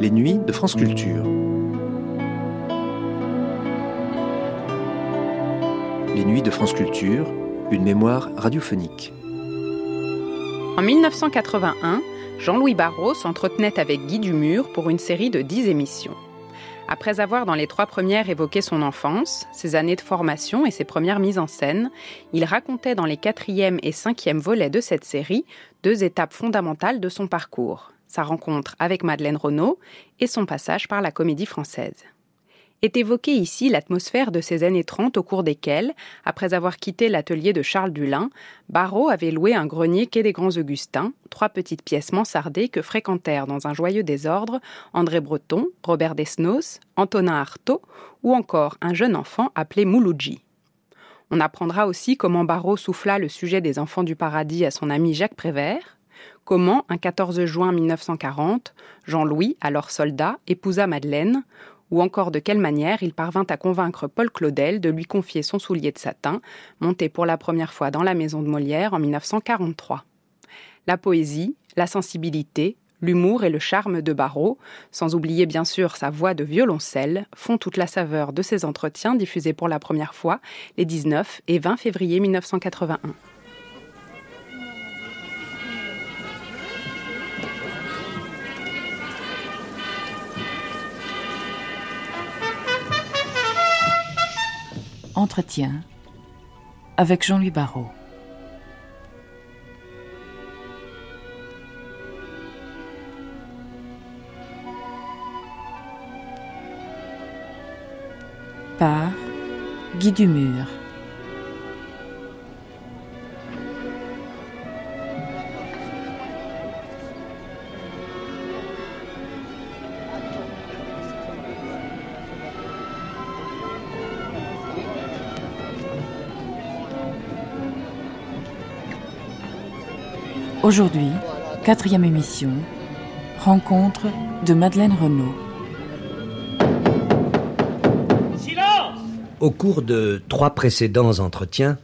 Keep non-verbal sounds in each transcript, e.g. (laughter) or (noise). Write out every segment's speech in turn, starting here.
Les nuits de France Culture. Les nuits de France Culture, une mémoire radiophonique. En 1981, Jean-Louis Barrault s'entretenait avec Guy Dumur pour une série de 10 émissions. Après avoir dans les trois premières évoqué son enfance, ses années de formation et ses premières mises en scène, il racontait dans les quatrième et cinquième volets de cette série deux étapes fondamentales de son parcours, sa rencontre avec Madeleine Renaud et son passage par la comédie française est évoquée ici l'atmosphère de ces années 30 au cours desquelles, après avoir quitté l'atelier de Charles Dulin, Barrault avait loué un grenier quai des Grands Augustins, trois petites pièces mansardées que fréquentèrent dans un joyeux désordre André Breton, Robert Desnos, Antonin Artaud ou encore un jeune enfant appelé Mouloudji. On apprendra aussi comment Barrault souffla le sujet des enfants du paradis à son ami Jacques Prévert, comment, un 14 juin 1940, Jean-Louis, alors soldat, épousa Madeleine, ou encore de quelle manière il parvint à convaincre Paul Claudel de lui confier son soulier de satin, monté pour la première fois dans la maison de Molière en 1943. La poésie, la sensibilité, l'humour et le charme de Barrault, sans oublier bien sûr sa voix de violoncelle, font toute la saveur de ces entretiens diffusés pour la première fois les 19 et 20 février 1981. Entretien avec Jean-Louis Barrault. Par Guy Dumur. Aujourd'hui, quatrième émission, rencontre de Madeleine Renaud. Silence Au cours de trois précédents entretiens,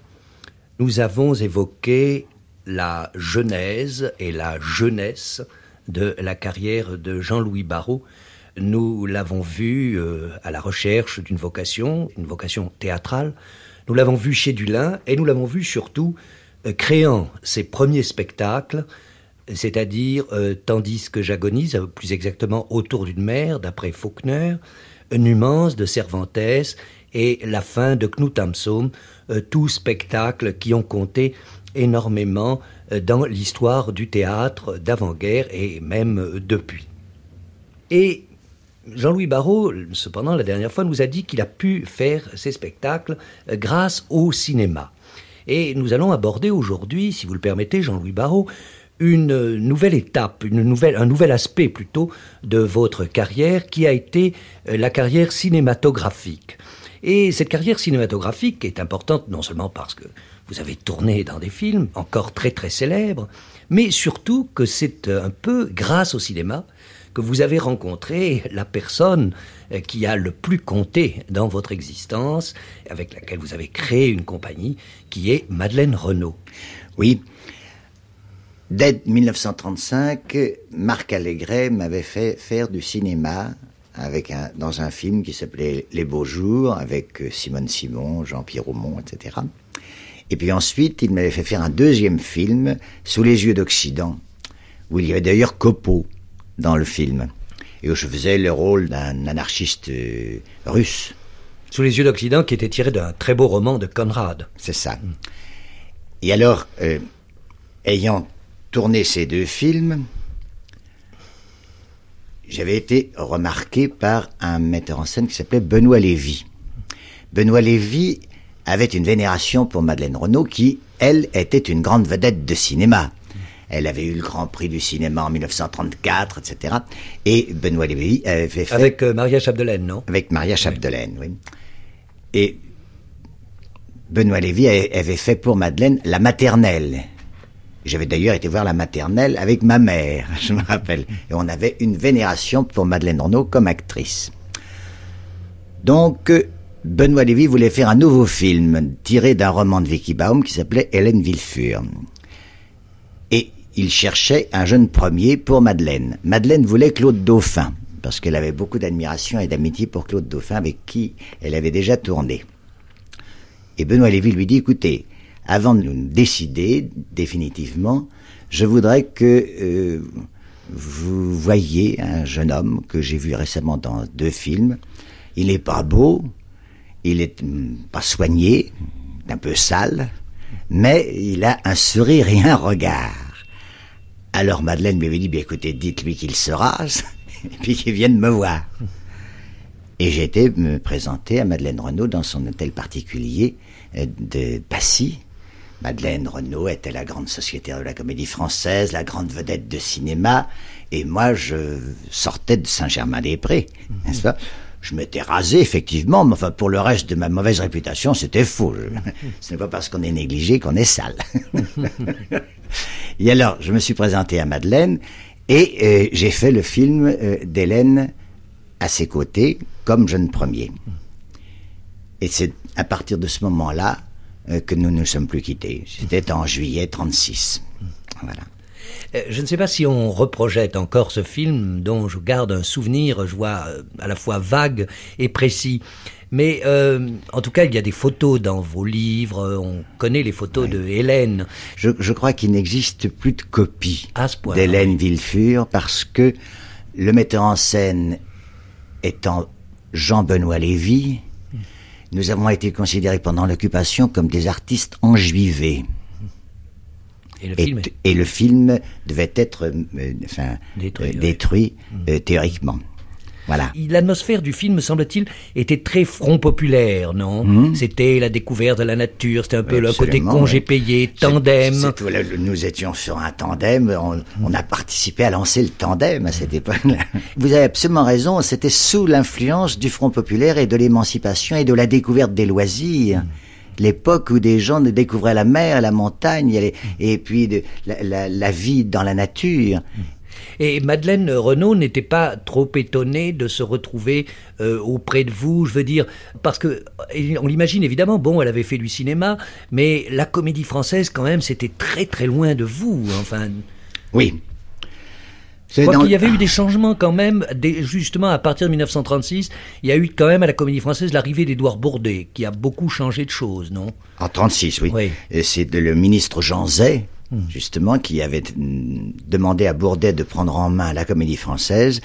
nous avons évoqué la genèse et la jeunesse de la carrière de Jean-Louis Barrault. Nous l'avons vu euh, à la recherche d'une vocation, une vocation théâtrale. Nous l'avons vu chez Dulin et nous l'avons vu surtout créant ses premiers spectacles, c'est-à-dire euh, Tandis que j'agonise, euh, plus exactement Autour d'une mer, d'après Faulkner, Numance de Cervantes et La fin de Knut Hamsun, tous spectacles qui ont compté énormément dans l'histoire du théâtre d'avant-guerre et même depuis. Et Jean-Louis Barrault, cependant, la dernière fois, nous a dit qu'il a pu faire ces spectacles grâce au cinéma. Et nous allons aborder aujourd'hui, si vous le permettez, Jean-Louis Barrault, une nouvelle étape, un nouvel aspect plutôt de votre carrière qui a été euh, la carrière cinématographique. Et cette carrière cinématographique est importante non seulement parce que vous avez tourné dans des films encore très très célèbres, mais surtout que c'est un peu grâce au cinéma que vous avez rencontré la personne euh, qui a le plus compté dans votre existence, avec laquelle vous avez créé une compagnie, qui est Madeleine Renaud. Oui. Dès 1935, Marc Allégret m'avait fait faire du cinéma avec dans un film qui s'appelait Les Beaux Jours, avec euh, Simone Simon, Jean-Pierre Aumont, etc. Et puis ensuite, il m'avait fait faire un deuxième film, Sous les yeux d'Occident, où il y avait d'ailleurs Copeau dans le film, et où je faisais le rôle d'un anarchiste euh, russe. Sous les yeux d'Occident, qui était tiré d'un très beau roman de Conrad. C'est ça. Et alors, euh, ayant tourné ces deux films, j'avais été remarqué par un metteur en scène qui s'appelait Benoît Lévy. Benoît Lévy avait une vénération pour Madeleine Renaud qui, elle, était une grande vedette de cinéma. Elle avait eu le Grand Prix du cinéma en 1934, etc. Et Benoît Lévy avait fait... Avec euh, Maria Chapdelaine, non? Avec Maria Chapdelaine, oui. Et Benoît Lévy avait fait pour Madeleine la maternelle. J'avais d'ailleurs été voir la maternelle avec ma mère, (laughs) je me rappelle. Et on avait une vénération pour Madeleine Renaud comme actrice. Donc, Benoît Lévy voulait faire un nouveau film tiré d'un roman de Vicky Baum qui s'appelait Hélène Villefure. Il cherchait un jeune premier pour Madeleine. Madeleine voulait Claude Dauphin, parce qu'elle avait beaucoup d'admiration et d'amitié pour Claude Dauphin, avec qui elle avait déjà tourné. Et Benoît Lévy lui dit, écoutez, avant de nous décider définitivement, je voudrais que euh, vous voyez un jeune homme que j'ai vu récemment dans deux films. Il n'est pas beau, il est hum, pas soigné, un peu sale, mais il a un sourire et un regard. Alors Madeleine m'avait dit, bien écoutez, dites-lui qu'il se rase, (laughs) et puis qu'il vienne me voir. Et j'ai été me présenter à Madeleine Renaud dans son hôtel particulier euh, de Passy. Madeleine Renaud était la grande sociétaire de la comédie française, la grande vedette de cinéma, et moi je sortais de Saint-Germain-des-Prés, n'est-ce pas? Je m'étais rasé, effectivement, mais enfin, pour le reste de ma mauvaise réputation, c'était faux. (laughs) Ce n'est pas parce qu'on est négligé qu'on est sale. (laughs) et alors, je me suis présenté à Madeleine et euh, j'ai fait le film euh, d'Hélène à ses côtés, comme jeune premier. Et c'est à partir de ce moment-là euh, que nous ne nous sommes plus quittés. C'était en juillet 36. Voilà. Euh, je ne sais pas si on reprojette encore ce film dont je garde un souvenir, je vois euh, à la fois vague et précis. Mais euh, en tout cas, il y a des photos dans vos livres, on connaît les photos de Hélène. Je, je crois qu'il n'existe plus de copie d'Hélène Villefure parce que le metteur en scène étant Jean-Benoît Lévy, nous avons été considérés pendant l'occupation comme des artistes enjuivés. Et le, film, devait être euh, enfin, détruit, euh, mm. théoriquement. Voilà. L'atmosphère du film, semble-t-il, était très front populaire, non mm. C'était la découverte de la nature, c'était un peu le côté congé payé, tandem. nous étions sur un tandem, on, a participé à lancer le tandem à cette époque-là. (laughs) Vous avez absolument raison, c'était sous l'influence du front populaire et de l'émancipation et de la découverte des loisirs. L'époque où des gens découvraient la mer, la montagne, et, puis de, la, vie dans la nature. Et Madeleine Renaud n'était pas trop étonnée de se retrouver euh, auprès de vous, je veux dire, parce que on l'imagine évidemment, bon, elle avait fait du cinéma, mais la comédie française quand même, c'était très très loin de vous, enfin. Oui, je crois qu'il y avait eu des changements quand même, justement à partir de 1936, il y a eu quand même à la Comédie Française l'arrivée d'Édouard Bourdet, qui a beaucoup changé de choses, non? En 36, oui. oui. C'est le ministre Jean Zay, hmm. justement, qui avait demandé à Bourdet de prendre en main la Comédie Française,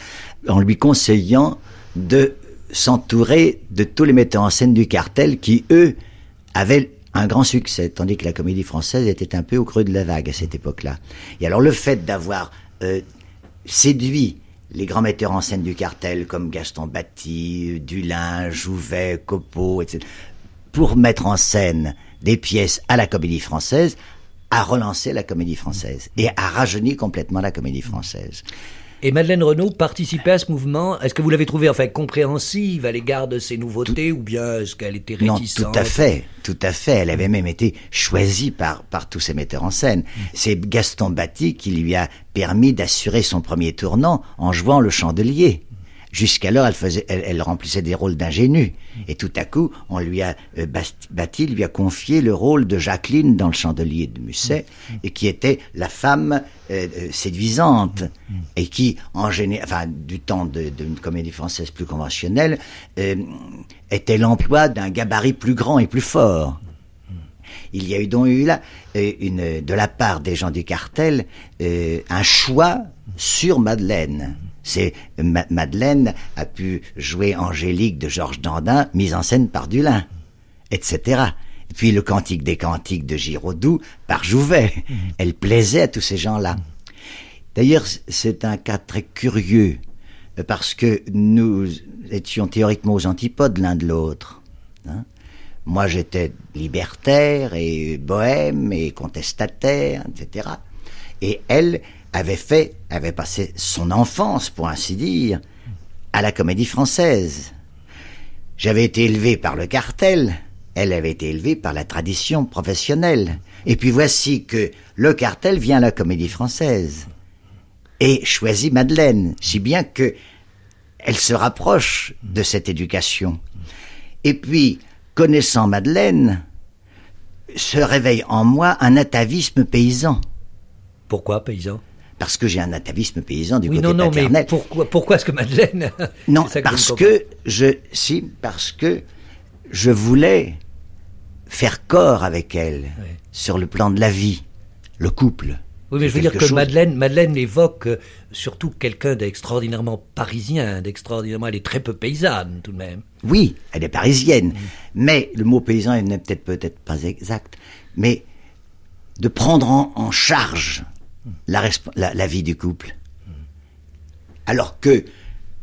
en lui conseillant de s'entourer de tous les metteurs en scène du cartel qui, eux, avaient un grand succès, tandis que la comédie française était un peu au creux de la vague à cette époque-là. Et alors le fait d'avoir euh, séduit les grands metteurs en scène du cartel comme Gaston Batty, Dulin, Jouvet, Copeau, etc., pour mettre en scène des pièces à la comédie française, a relancé la comédie française et a rajeuni complètement la comédie française. Et Madeleine Renaud participait à ce mouvement. Est-ce que vous l'avez trouvé enfin compréhensive à l'égard de ces nouveautés ou bien est-ce qu'elle était réticente Non, tout à fait, tout à fait. Elle avait même été choisie par par tous ces metteurs en scène. C'est Gaston Batty qui lui a permis d'assurer son premier tournant en jouant le chandelier. Jusqu'alors, elle faisait, elle, remplissait des rôles d'ingénue. Et tout à coup, on lui a euh, bâti, lui a confié le rôle de Jacqueline dans le Chandelier de Musset, et qui était la femme euh, euh, séduisante et qui, en général, enfin, du temps d'une comédie française plus conventionnelle, était l'emploi d'un gabarit plus grand et plus fort. Il y a eu donc eu là une, de la part des gens du cartel un choix sur Madeleine. C'est Madeleine a pu jouer Angélique de Georges Dandin, mise en scène par Dulin, etc. Et puis le Cantique des Cantiques de Giraudoux par Jouvet. Mhm. Elle plaisait à tous ces gens-là. D'ailleurs, c'est un cas très curieux parce que nous étions théoriquement aux antipodes l'un de l'autre. Hein. Moi, j'étais libertaire et bohème et contestataire, etc. Et elle, avait fait, avait passé son enfance, pour ainsi dire, à la comédie française. J'avais été élevé par le cartel, elle avait été élevée par la tradition professionnelle. Et puis voici que le cartel vient à la comédie française et choisit Madeleine, si bien que elle se rapproche de cette éducation. Et puis, connaissant Madeleine, se réveille en moi un atavisme paysan. Pourquoi paysan? Parce que j'ai un atavisme paysan du oui, côté non, non, paternel. Mais pourquoi, pourquoi est-ce que Madeleine (laughs) Non, parce que je, si, parce que je voulais faire corps avec elle oui. sur le plan de la vie, le couple. Oui, mais je veux dire que chose... Madeleine, Madeleine évoque euh, surtout quelqu'un d'extraordinairement parisien, d'extraordinairement, elle est très peu paysanne tout de même. Oui, elle est parisienne, mmh. mais le mot paysan n'est peut-être peut-être pas exact, mais de prendre en, en charge la, la, la, vie du couple. Alors que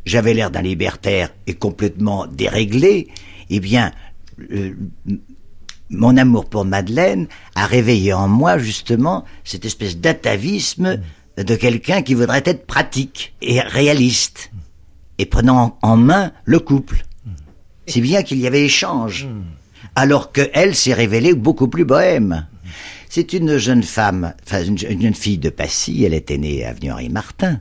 j'avais l'air d'un libertaire et complètement déréglé, eh bien, euh, mon amour pour Madeleine a réveillé en moi justement cette espèce d'atavisme de quelqu'un qui voudrait être pratique et réaliste et prenant en main le couple. Si bien qu'il y avait échange. Alors que elle s'est révélée beaucoup plus bohème. C'est une jeune femme, enfin une, jeune fille de Passy, elle était née à avenue Henri Martin.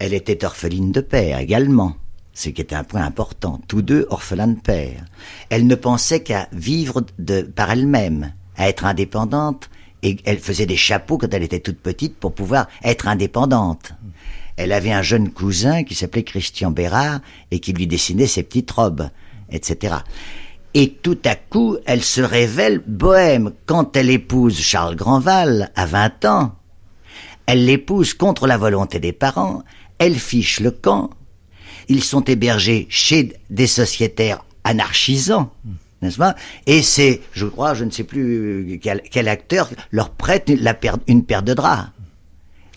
Elle était orpheline de père également, ce qui était un point important. Tous deux orphelins de père. Elle ne pensait qu'à vivre de, par elle-même, à être indépendante, et elle faisait des chapeaux quand elle était toute petite pour pouvoir être indépendante. Elle avait un jeune cousin qui s'appelait Christian Bérard et qui lui dessinait ses petites robes, etc. Et tout à coup, elle se révèle bohème quand elle épouse Charles Grandval à 20 ans. Elle l'épouse contre la volonté des parents, elle fiche le camp. Ils sont hébergés chez des sociétaires anarchisants, n'est-ce pas? Et c'est, je crois, je ne sais plus quel, quel acteur leur prête la paire, une paire de draps.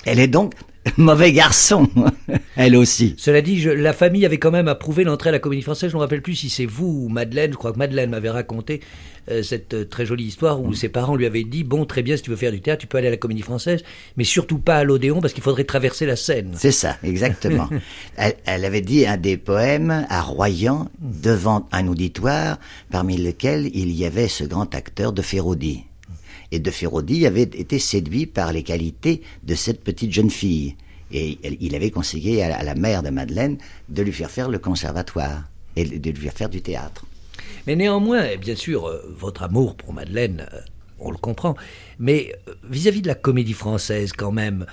Elle est donc (laughs) mauvais garçon, (laughs) elle aussi. Cela dit, je, la famille avait quand même approuvé l'entrée à la Comédie Française. Je ne me rappelle plus si c'est vous ou Madeleine. Je crois que Madeleine m'avait raconté euh, cette euh, très jolie histoire où ses parents lui avaient dit bon, très bien, si tu veux faire du théâtre, tu peux aller à la Comédie Française, mais surtout pas à l'Odéon parce qu'il faudrait traverser la Seine. C'est ça, exactement. (laughs) elle, elle, avait dit un des poèmes à Royan devant un auditoire parmi lequel il y avait ce grand acteur de Féraudy et de Féraudy avait été séduit par les qualités de cette petite jeune fille. Et il avait conseillé à la mère de Madeleine de lui faire faire le conservatoire et de lui faire faire du théâtre. Mais néanmoins, bien sûr, euh, votre amour pour Madeleine, euh, on le comprend. Mais euh, vis-à-vis de la comédie française, quand même,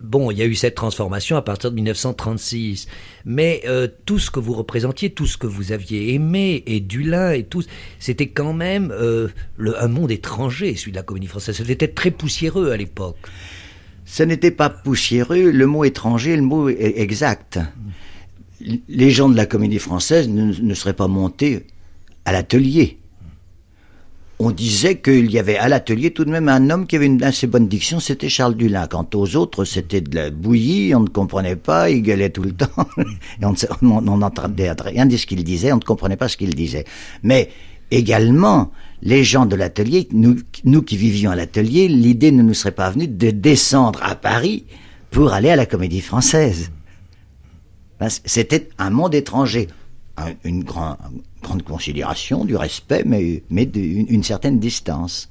bon, il y a eu cette transformation à partir de 1936. Mais euh, tout ce que vous représentiez, tout ce que vous aviez aimé, et Dulin et tout, c'était quand même euh, le, un monde étranger, celui de la comédie française. C'était très poussiéreux à l'époque. Ce n'était pas poussiéreux, le mot étranger, le mot exact. Les gens de la comédie française ne, ne seraient pas montés à l'atelier on disait qu'il y avait à l'atelier tout de même un homme qui avait une assez bonne diction, c'était Charles Dulin. Quant aux autres, c'était de la bouillie, on ne comprenait pas, il gueulait tout le (laughs) temps, et on n'entendait rien de ce qu'il disait, on ne comprenait pas ce qu'il disait. Mais également, les gens de l'atelier, nous, nous qui vivions à l'atelier, l'idée ne nous serait pas venue de descendre à Paris pour aller à la comédie française. C'était un monde étranger une grand, grande considération, du respect, mais, mais une certaine distance.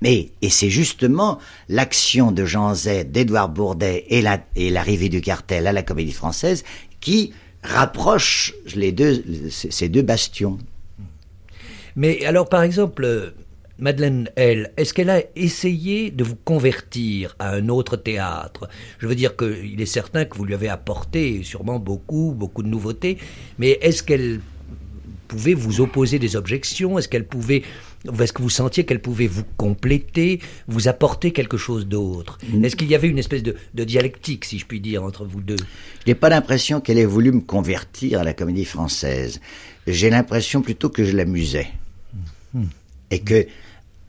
Mais, et c'est justement l'action de Jean Z, d'Édouard Bourdet et l'arrivée du cartel à la comédie française qui rapproche les deux, ces deux bastions. Mais alors, par exemple, Madeleine, elle, est-ce qu'elle a essayé de vous convertir à un autre théâtre? Je veux dire qu'il est certain que vous lui avez apporté sûrement beaucoup, beaucoup de nouveautés, mais est-ce qu'elle pouvait vous opposer des objections? Est-ce qu'elle pouvait est-ce que vous sentiez qu'elle pouvait vous compléter, vous apporter quelque chose d'autre? Est-ce qu'il y avait une espèce de, de, dialectique, si je puis dire, entre vous deux? Je n'ai pas l'impression qu'elle ait voulu me convertir à la comédie française. J'ai l'impression plutôt que je l'amusais. Hmm. Et que,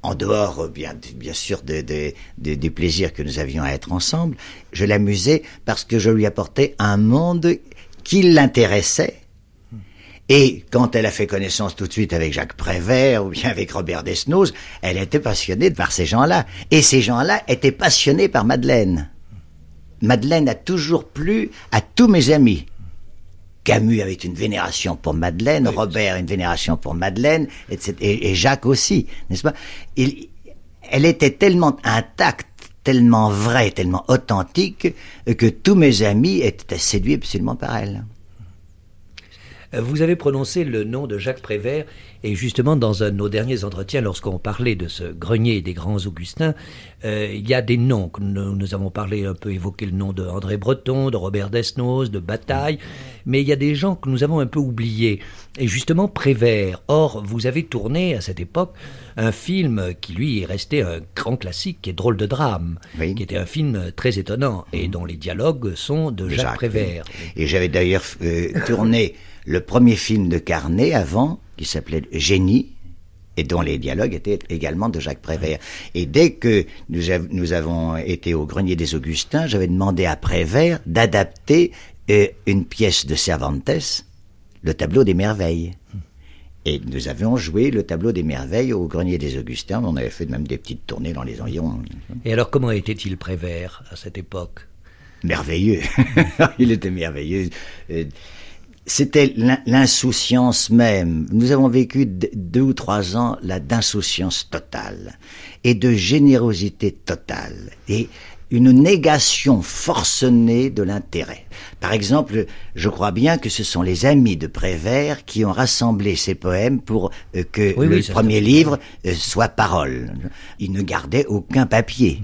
en dehors, bien, bien sûr, des de, de, de, plaisirs que nous avions à être ensemble, je l'amusais parce que je lui apportais un monde qui l'intéressait et quand elle a fait connaissance tout de suite avec Jacques Prévert ou bien avec Robert Desnos, elle était passionnée par ces gens-là. Et ces gens-là étaient passionnés par Madeleine. Madeleine a toujours plu à tous mes amis. Camus avait une vénération pour Madeleine, Robert une vénération pour Madeleine, etc. Et, Jacques aussi, n'est-ce pas? Il, Elle était tellement intacte, tellement vraie, tellement authentique, que tous mes amis étaient séduits absolument par elle. Vous avez prononcé le nom de Jacques Prévert Et justement, dans un de nos derniers entretiens, lorsqu'on parlait de ce grenier des grands Augustins, euh, il y a des noms. Nous, nous, avons parlé, un peu évoqué le nom de André Breton, de Robert Desnos, de Bataille, mais il y a des gens que nous avons un peu oubliés. Et justement, Prévert. Or, vous avez tourné à cette époque un film qui, lui, est resté un grand classique, qui est Drôle de drame, qui était un film très étonnant et dont les dialogues sont de Jacques, Prévert. Et j'avais d'ailleurs euh, tourné le premier film de Carnet avant, qui s'appelait Génie, et dont les dialogues étaient également de Jacques Prévert. Et dès que nous, nous avons été au Grenier des Augustins, j'avais demandé à Prévert d'adapter euh, une pièce de Cervantes, le tableau des merveilles. Et nous avions joué le tableau des merveilles au Grenier des Augustins. On avait fait même des petites tournées dans les environs. Et alors, comment était-il Prévert à cette époque? Merveilleux. (laughs) Il était merveilleux. C'était l'insouciance même. Nous avons vécu deux ou trois ans là d'insouciance totale et de générosité totale et une négation forcenée de l'intérêt. Par exemple, je crois bien que ce sont les amis de Prévert qui ont rassemblé ces poèmes pour euh, que le premier livre euh, soit parole. Ils ne gardaient aucun papier.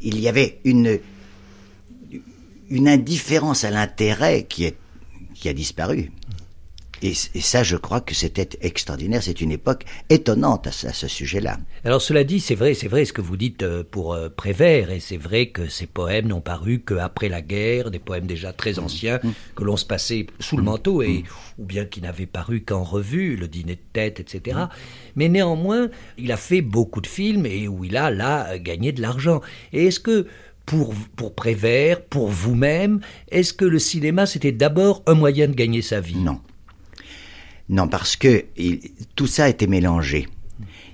Il y avait une, une indifférence à l'intérêt qui est qui a disparu. Et, ça, je crois que c'était extraordinaire. C'est une époque étonnante à, ce sujet-là. Alors cela dit, c'est vrai, c'est vrai ce que vous dites euh, pour euh, Prévert, et c'est vrai que ces poèmes n'ont paru qu'après la guerre, des poèmes déjà très mmh. anciens mmh. que l'on se passait sous le mmh. manteau, et ou bien qui n'avaient paru qu'en revue, le dîner de tête, etc. Mais néanmoins, il a fait beaucoup de films et où il a là gagné de l'argent. Et est-ce que pour, pour Prévert, pour vous-même, est-ce que le cinéma, c'était d'abord un moyen de gagner sa vie? Non. Non, parce que tout ça été mélangé.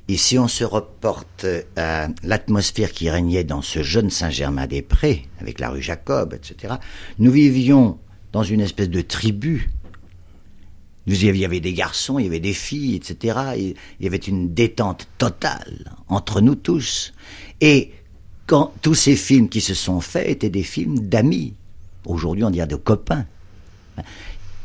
Et si on se reporte à l'atmosphère qui régnait dans ce jeune Saint-Germain-des-Prés, avec la rue Jacob, etc., nous vivions dans une espèce de tribu. Nous, il y avait des garçons, il y avait des filles, etc. Il y avait une détente totale entre nous tous. Et quand tous ces films qui se sont faits étaient des films d'amis. Aujourd'hui, on dirait de copains.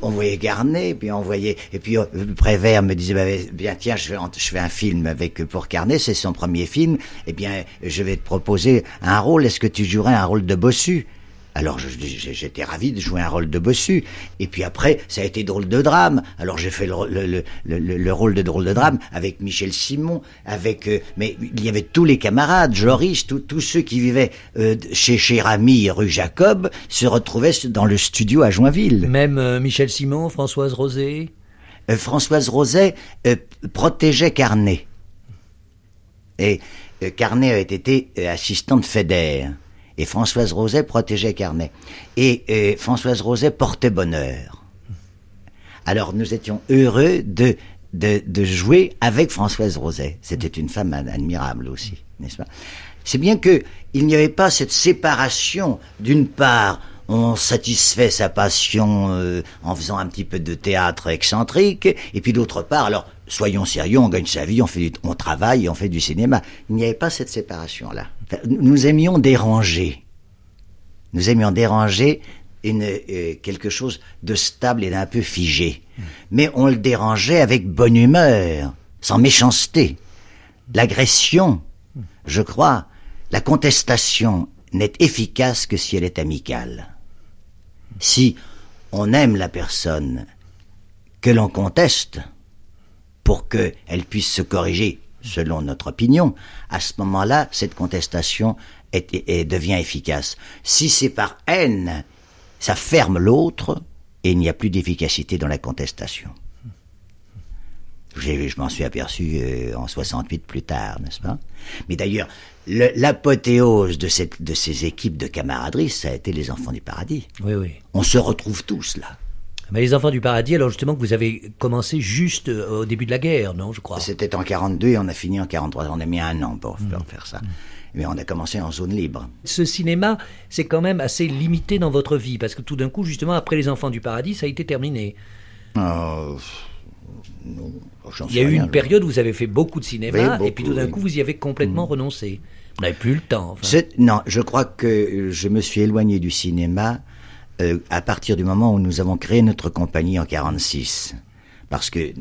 On voyait Garnet, puis on voyait, et puis euh, Prévert me disait, bah, bien tiens, je fais, un film avec pour Carnet, c'est son premier film, eh bien, je vais te proposer un rôle. Est-ce que tu jouerais un rôle de bossu? Alors j'étais ravi de jouer un rôle de bossu. Et puis après, ça a été drôle de drame. Alors j'ai fait le, rôle de drôle de drame avec Michel Simon, avec euh, mais il y avait tous les camarades, Joris, tous ceux qui vivaient euh, chez chez Rami, rue Jacob, se retrouvaient dans le studio à Joinville. Même euh, Michel Simon, Françoise Rosé? Françoise Roset protégeait Carnet. Et Carnet avait été assistante fédère et Françoise Roset protégeait Carnet. Et, Françoise Roset portait bonheur. Alors nous étions heureux de, de, jouer avec Françoise Roset. C'était une femme admirable aussi, n'est-ce pas? C'est bien que il n'y avait pas cette séparation d'une part on satisfait sa passion euh, en faisant un petit peu de théâtre excentrique, et puis d'autre part, alors soyons sérieux, on gagne sa vie, on on travaille, on fait du cinéma. Il n'y avait pas cette séparation là. Nous aimions déranger. Nous aimions déranger une, euh, quelque chose de stable et d'un peu figé. Mais on le dérangeait avec bonne humeur, sans méchanceté. L'agression, je crois, la contestation n'est efficace que si elle est amicale. Si on aime la personne que l'on conteste, pour qu'elle puisse se corriger selon notre opinion, à ce moment-là, cette contestation est, devient efficace. Si c'est par haine, ça ferme l'autre et il n'y a plus d'efficacité dans la contestation. Je m'en suis aperçu euh, en 68 plus tard, n'est-ce pas? Mais d'ailleurs, l'apothéose de, cette, de ces équipes de camaraderie, ça a été les enfants du paradis. Oui, oui. On se retrouve tous là. Mais les enfants du paradis, alors justement que vous avez commencé juste euh, au début de la guerre, non, je crois C'était en 42 et on a fini en 43. On a mis un an pour, mmh. faire ça. Mmh. Mais on a commencé en zone libre. Ce cinéma, c'est quand même assez limité dans votre vie, parce que tout d'un coup, justement, après Les Enfants du Paradis, ça a été terminé. Euh, non, Il y a eu une période où vous avez fait beaucoup de cinéma, et puis tout d'un coup, vous y avez complètement mmh. renoncé. Vous n'avez plus le temps. Non, je crois que je me suis éloigné du cinéma euh, à partir du moment où nous avons créé notre compagnie en 46. Parce que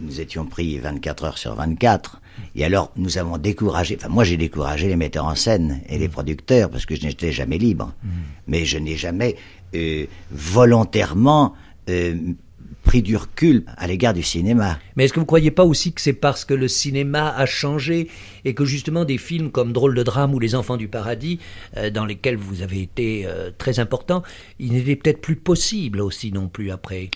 nous étions pris 24 heures sur 24. Et alors, nous avons découragé, enfin, moi j'ai découragé les metteurs en scène et les producteurs parce que je n'étais jamais libre. Mais je n'ai jamais euh, volontairement euh, pris du recul à l'égard du cinéma. Mais est-ce que vous ne croyez pas aussi que c'est parce que le cinéma a changé et que justement des films comme Drôle de drame ou Les Enfants du paradis, euh, dans lesquels vous avez été euh, très important, il n'était peut-être plus possible aussi non plus après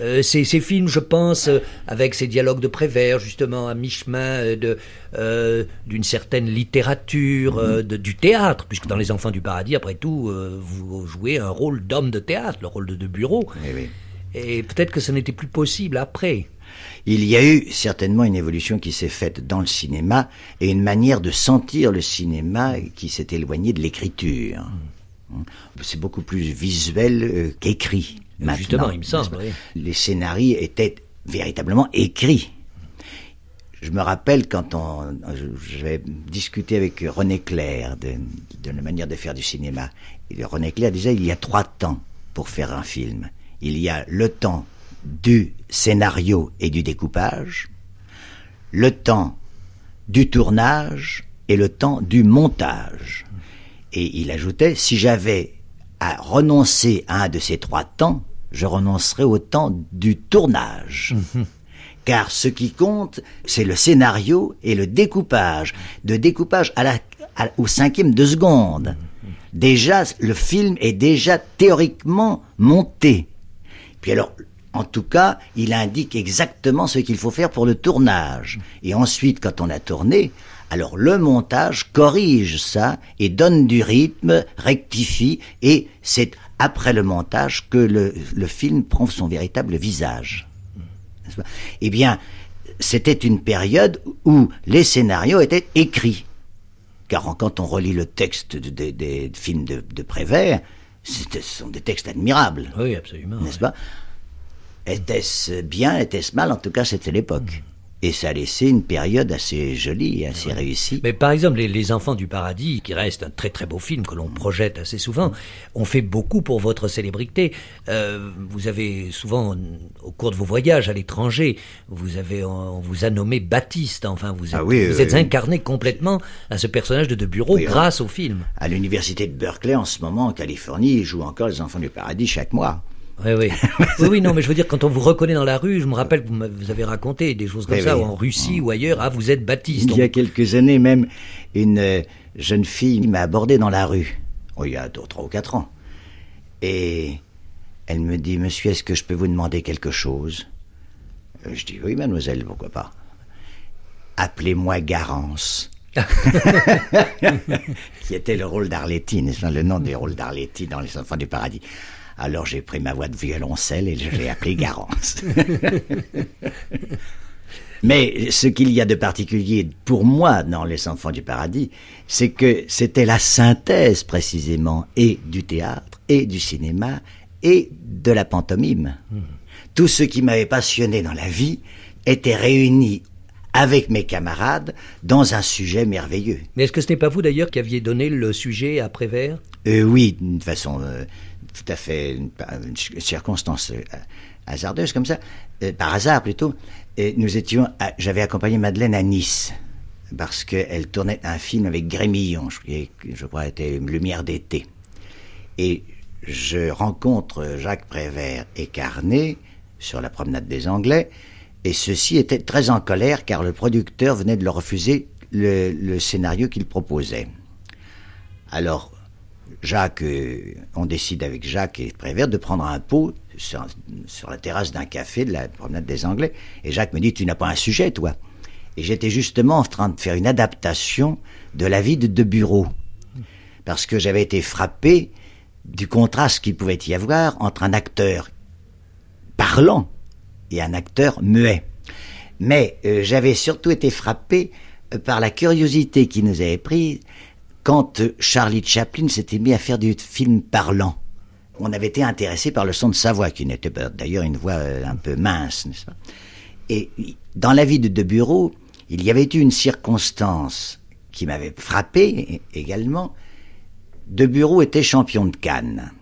euh, ces, ces, films, je pense, euh, avec ces dialogues de Prévert, justement, à mi-chemin euh, de, d'une certaine littérature, de, du théâtre, puisque dans Les Enfants du Paradis, après tout, vous jouez un rôle d'homme de théâtre, le rôle de, de bureau. Oui, oui. Et peut-être que ce n'était plus possible après. Il y a eu certainement une évolution qui s'est faite dans le cinéma et une manière de sentir le cinéma qui s'est éloignée de l'écriture. Mm. C'est beaucoup plus visuel qu'écrit. Maintenant, Justement, il me semble. Oui. Les scénarios étaient véritablement écrits. Je me rappelle quand on, j'avais discuté avec René Clair de, de, la manière de faire du cinéma. Et René Clair disait il y a trois temps pour faire un film. Il y a le temps du scénario et du découpage, le temps du tournage et le temps du montage. Et il ajoutait si j'avais à renoncer à un de ces trois temps, je renoncerai au temps du tournage. Mmh. Car ce qui compte, c'est le scénario et le découpage. De découpage à la, à, au cinquième de seconde. Déjà, le film est déjà théoriquement monté. Puis alors, en tout cas, il indique exactement ce qu'il faut faire pour le tournage. Et ensuite, quand on a tourné, alors le montage corrige ça et donne du rythme, rectifie, et c'est après le montage que le, film prend son véritable visage. Eh bien, c'était une période où les scénarios étaient écrits. Car quand on relit le texte des de, de, de films de Prévert, ce sont des textes admirables. Oui, absolument. N'est-ce oui. pas Était-ce bien, était-ce mal? En tout cas, c'était l'époque. Mmh. Et ça a laissé une période assez jolie, assez ouais. réussie. Mais par exemple, les, les, Enfants du Paradis, qui reste un très très beau film que l'on projette assez souvent, ont fait beaucoup pour votre célébrité. Euh, vous avez souvent, au cours de vos voyages à l'étranger, vous avez, on vous a nommé Baptiste. Enfin, vous, ah oui, vous euh, êtes incarné complètement à ce personnage de, de bureau oui, grâce au film. À l'université de Berkeley, en ce moment, en Californie, ils jouent encore les Enfants du Paradis chaque mois. Oui, oui. (laughs) oui, oui, non, mais je veux dire, quand on vous reconnaît dans la rue, je me rappelle que vous, avez raconté des choses comme ça, oui. ou en Russie ou ailleurs, ah, vous êtes Baptiste. Il y a quelques années, même, une euh, jeune fille m'a abordé dans la rue. Oh, il y a trois ou quatre ans. Et elle me dit, monsieur, est-ce que je peux vous demander quelque chose? Euh, Je dis, oui, mademoiselle, pourquoi pas. Appelez-moi Garance. (laughs) (laughs) qui était le rôle d'Arletty, le nom du rôle d'Arletty dans Les Enfants du Paradis. Alors j'ai pris ma voix de violoncelle et je l'ai appelé Garance. (laughs) Mais ce qu'il y a de particulier pour moi dans Les Enfants du Paradis, c'est que c'était la synthèse précisément et du théâtre et du cinéma et de la pantomime. Mmh. Tout ce qui m'avait passionné dans la vie était réuni avec mes camarades dans un sujet merveilleux. Mais est-ce que ce n'est pas vous d'ailleurs qui aviez donné le sujet à Prévert? Euh, Oui, d'une façon euh, tout à fait une, une circonstance euh, hasardeuse comme ça, euh, par hasard plutôt. Et nous étions, j'avais accompagné Madeleine à Nice parce qu'elle tournait un film avec Grémillon, je, je crois, était Lumière d'été. Et je rencontre Jacques Prévert et Carnet sur la promenade des Anglais, et ceux-ci étaient très en colère car le producteur venait de leur refuser le, le scénario qu'il proposait. Alors, Jacques, euh, on décide avec Jacques et Prévert de prendre un pot sur, la terrasse d'un café de la promenade des Anglais. Et Jacques me dit, tu n'as pas un sujet, toi Et j'étais justement en train de faire une adaptation de la vie de, de bureau. Parce que j'avais été frappé du contraste qu'il pouvait y avoir entre un acteur parlant et un acteur muet. Mais euh, j'avais surtout été frappé euh, par la curiosité qui nous avait pris quand Charlie Chaplin s'était mis à faire du film parlant. On avait été intéressé par le son de sa voix, qui n'était d'ailleurs une voix euh, un peu mince, n'est-ce pas? Et dans la vie de De Bureau, il y avait eu une circonstance qui m'avait frappé également. De Bureau était champion de Cannes.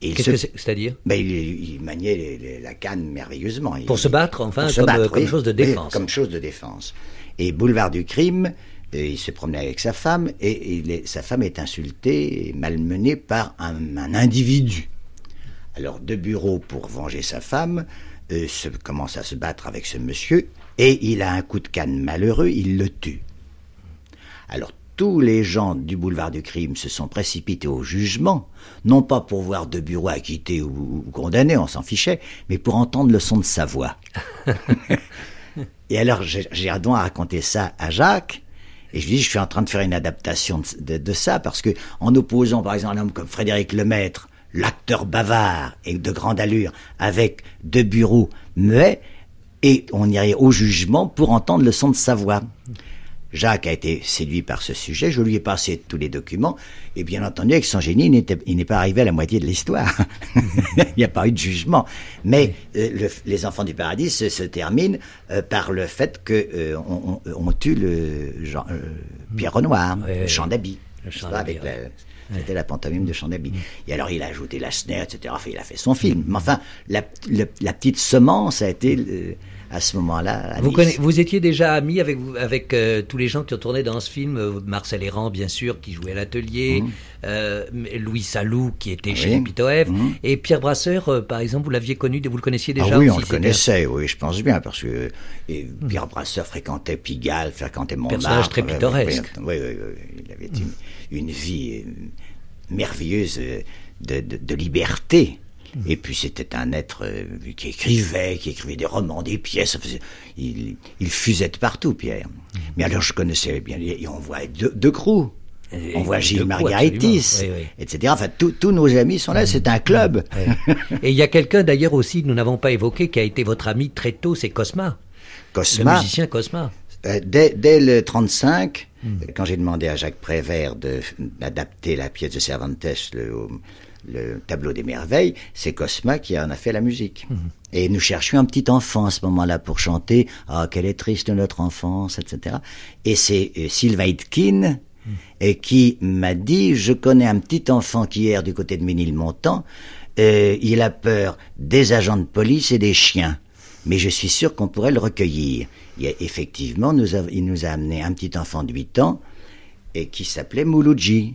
Qu'est-ce que c'est-à-dire? Ben, il, maniait la canne merveilleusement. Pour se battre, enfin, comme, chose de défense. comme chose de défense. Et boulevard du crime, il se promenait avec sa femme et, sa femme est insultée et malmenée par un, individu. Alors, de bureau pour venger sa femme, euh, se, commence à se battre avec ce monsieur et il a un coup de canne malheureux, il le tue. Alors, tous les gens du boulevard du crime se sont précipités au jugement, non pas pour voir De Bureau acquitté ou, ou condamné, on s'en fichait, mais pour entendre le son de sa voix. (laughs) et alors j'ai donc à raconter ça à Jacques, et je dis, je suis en train de faire une adaptation de, ça, parce que en opposant par exemple un homme comme Frédéric Lemaître, l'acteur bavard et de grande allure, avec De Bureau muet, et on irait au jugement pour entendre le son de sa voix. Jacques a été séduit par ce sujet, je lui ai passé tous les documents, et bien entendu, avec son génie, il n'est pas arrivé à la moitié de l'histoire. (laughs) il n'y a pas eu de jugement. Mais euh, les enfants du paradis se, terminent euh, par le fait qu'on euh, on, tue le Pierre Renoir, le chant d'habit. C'était la pantomime de d'habit. Mm. Et alors il a ajouté la snare, etc. Enfin, il a fait son film. Mais enfin, la, la petite semence a été à ce moment-là. Vous, vous étiez déjà ami avec, avec euh, tous les gens qui ont tourné dans ce film, euh, Marcel Errand, bien sûr, qui jouait à l'atelier, mhm. euh, Louis Salou, qui était chez Pitoèvres, mhm. et Pierre Brasseur, par exemple, vous l'aviez connu, vous le connaissiez déjà ah Oui, on le connaissait, oui, je pense bien, parce que. Pierre Brasseur fréquentait Pigalle, fréquentait Montmartre. Personnage très pittoresque. Oui, oui, oui, il avait une, vie merveilleuse de, de liberté. Et puis c'était un être euh, qui écrivait, qui écrivait des romans, des pièces. Il, il fusait de partout, Pierre. Mais alors je connaissais bien, et on voit De, de on voit Gilles Margaritis, etc. Enfin, tous nos amis sont là, c'est un club. Et il y a quelqu'un d'ailleurs aussi que nous n'avons pas évoqué, qui a été votre ami très tôt, c'est Cosma. Cosma. Le musicien Cosma. Euh, dès, dès, le 35, hmm. quand j'ai demandé à Jacques Prévert d'adapter la pièce de Cervantes, le, le tableau des merveilles, c'est Cosma qui en a fait la musique. Et nous cherchions un petit enfant à ce moment-là pour chanter Ah, quelle est triste notre enfance, etc. Et c'est euh, Sylvain mhm. et qui m'a dit Je connais un petit enfant qui erre du côté de Ménilmontant. Euh, il a peur des agents de police et des chiens. Mais je suis sûr qu'on pourrait le recueillir. Et effectivement, nous il nous a amené un petit enfant de 8 ans et qui s'appelait Mouloudji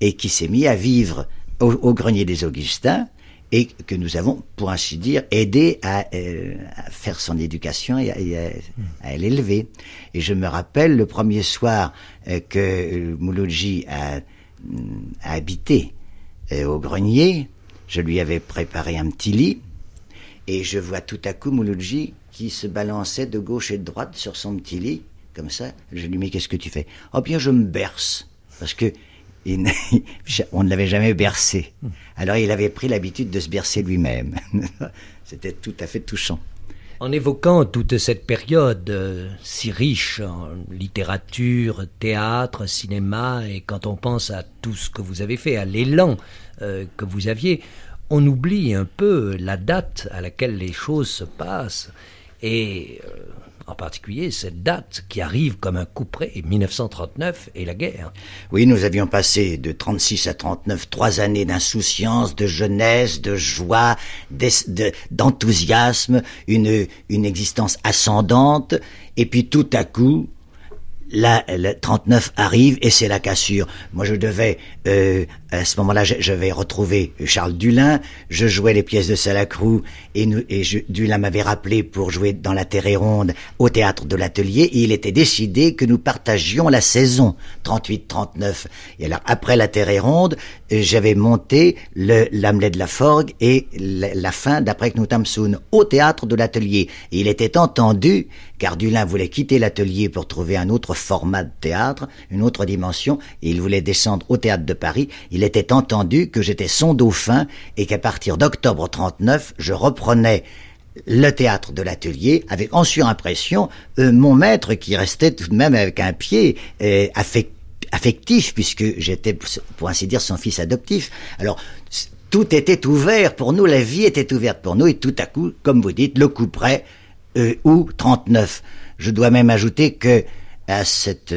et qui s'est mis à vivre au, grenier des Augustins et que nous avons, pour ainsi dire, aidé à, euh, faire son éducation et à, l'élever. Et je me rappelle le premier soir euh, que Mouloudji a, a habité euh, au grenier, je lui avais préparé un petit lit, et je vois tout à coup Mouloudji qui se balançait de gauche et de droite sur son petit lit, comme ça. Je lui dis, mais qu'est-ce que tu fais Oh bien, je me berce. Parce que (laughs) on ne l'avait jamais bercé. Alors il avait pris l'habitude de se bercer lui-même. (laughs) C'était tout à fait touchant. En évoquant toute cette période euh, si riche en littérature, théâtre, cinéma, et quand on pense à tout ce que vous avez fait, à l'élan euh, que vous aviez, on oublie un peu la date à laquelle les choses se passent. Et euh, en particulier cette date qui arrive comme un coup près, 1939 et la guerre. Oui, nous avions passé de 36 à 39 trois années d'insouciance, de jeunesse, de joie, d'enthousiasme, une, une existence ascendante, et puis tout à coup, la, la 39 arrive et c'est la cassure. Moi, je devais euh, à ce moment-là, je, vais retrouver Charles Dulin. Je jouais les pièces de Salacrou et, nous, et Dulin m'avait rappelé pour jouer dans La Terre ronde au théâtre de l'Atelier. Et il était décidé que nous partagions la saison 38-39. Et alors après La Terre ronde, j'avais monté le l'Hamlet de la Forgue et la, fin d'après Knut Hamsun au théâtre de l'Atelier. Il était entendu car Dulin voulait quitter l'Atelier pour trouver un autre format de théâtre, une autre dimension, et il voulait descendre au théâtre de Paris. Il était entendu que j'étais son dauphin et qu'à partir d'octobre 39, je reprenais le théâtre de l'atelier avec en surimpression euh, mon maître qui restait tout de même avec un pied euh, affectif puisque j'étais pour ainsi dire son fils adoptif. Alors tout était ouvert pour nous, la vie était ouverte pour nous et tout à coup, comme vous dites, le coup près euh, ou 39. Je dois même ajouter que à cette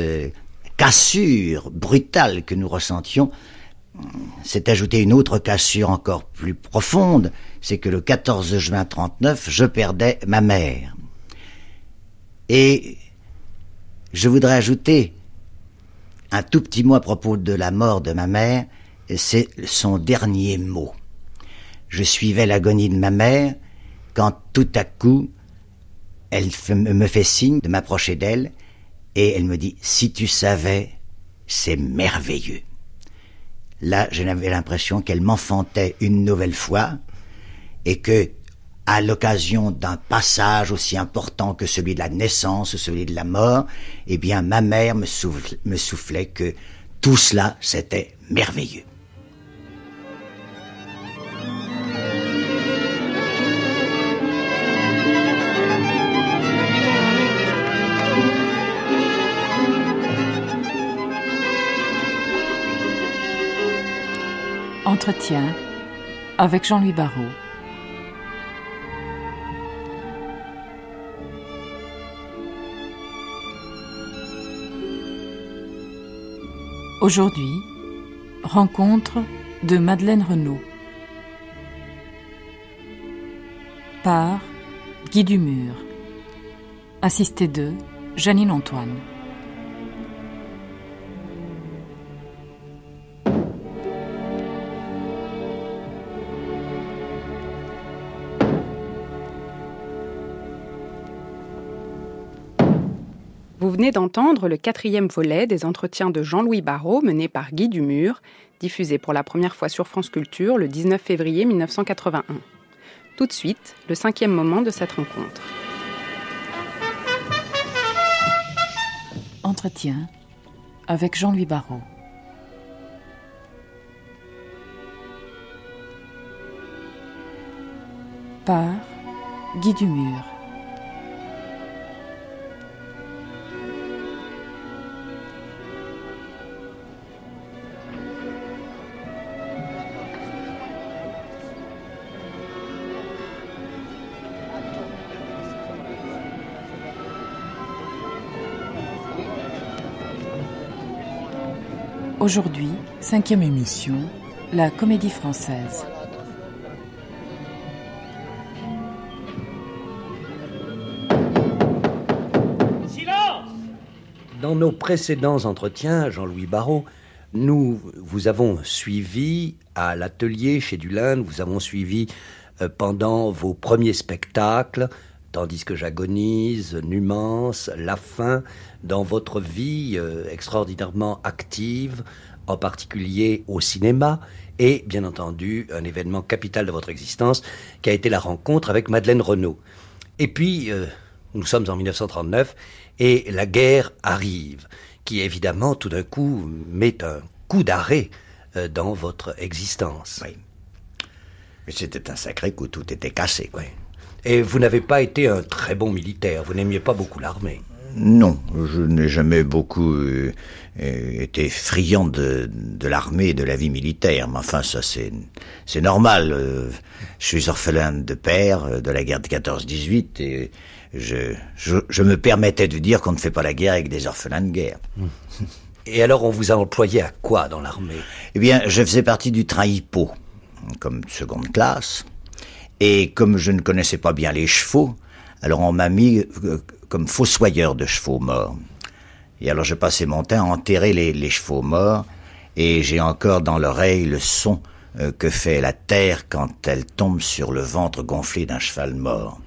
cassure brutale que nous ressentions, s'est ajoutée une autre cassure encore plus profonde, c'est que le 14 juin 39, je perdais ma mère. Et je voudrais ajouter un tout petit mot à propos de la mort de ma mère, c'est son dernier mot. Je suivais l'agonie de ma mère quand tout à coup, elle me fait signe de m'approcher d'elle et elle me dit, si tu savais, c'est merveilleux. Là, j'avais l'impression qu'elle m'enfantait une nouvelle fois et que, à l'occasion d'un passage aussi important que celui de la naissance, celui de la mort, eh bien, ma mère me soufflait que tout cela, c'était merveilleux. Entretien avec Jean-Louis Barrault. Aujourd'hui, rencontre de Madeleine Renaud. Par Guy Dumur. Assisté de Janine Antoine. D'entendre le quatrième volet des entretiens de Jean-Louis Barrault menés par Guy Dumur, diffusé pour la première fois sur France Culture le 19 février 1981. Tout de suite, le cinquième moment de cette rencontre. Entretien avec Jean-Louis Barrault. Par Guy Dumur. Aujourd'hui, cinquième émission, la comédie française. Silence Dans nos précédents entretiens, Jean-Louis Barrault, nous vous avons suivi à l'atelier chez Dulin, vous avons suivi euh, pendant vos premiers spectacles, tandis que j'agonise, Numance, la fin, dans votre vie euh, extraordinairement active, en particulier au cinéma, et bien entendu un événement capital de votre existence qui a été la rencontre avec Madeleine Renaud. Et puis, euh, nous sommes en 1939 et la guerre arrive, qui évidemment tout d'un coup met un coup d'arrêt euh, dans votre existence. Oui. Mais c'était un sacré coup, tout était cassé. Oui. Et vous n'avez pas été un très bon militaire, vous n'aimiez pas beaucoup l'armée. Non, je n'ai jamais beaucoup euh, euh, été friand de, de l'armée et de la vie militaire. Mais enfin, ça c'est c'est normal. Euh, je suis orphelin de père de la guerre de 14-18 et je, je, je me permettais de dire qu'on ne fait pas la guerre avec des orphelins de guerre. (laughs) Et alors, on vous a employé à quoi dans l'armée? Eh bien, je faisais partie du train hippo, comme seconde classe. Et comme je ne connaissais pas bien les chevaux, alors on m'a mis comme fossoyeur de chevaux morts. Et alors je passais mon temps à enterrer les, les chevaux morts, et j'ai encore dans l'oreille le son euh, que fait la terre quand elle tombe sur le ventre gonflé d'un cheval mort.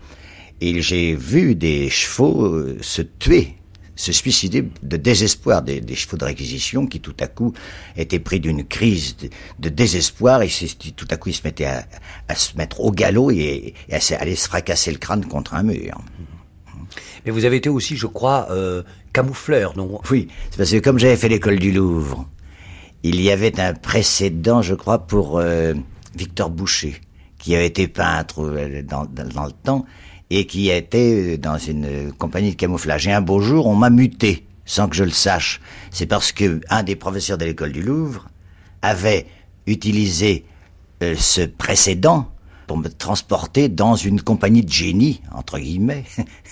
Et j'ai vu des chevaux euh, se tuer, se suicider de désespoir, des, des, chevaux de réquisition qui tout à coup étaient pris d'une crise de, de, désespoir et tout à coup ils se mettaient à, à se mettre au galop et, et à, aller se fracasser le crâne contre un mur. Mais vous avez été aussi, je crois, euh, camoufleur, non? Oui, c'est parce que comme j'avais fait l'école du Louvre, il y avait un précédent, je crois, pour euh, Victor Boucher, qui avait été peintre euh, dans, dans, dans, le temps et qui était dans une compagnie de camouflage. Et un beau jour, on m'a muté, sans que je le sache. C'est parce que un des professeurs de l'école du Louvre avait utilisé euh, ce précédent pour me transporter dans une compagnie de génie, entre guillemets,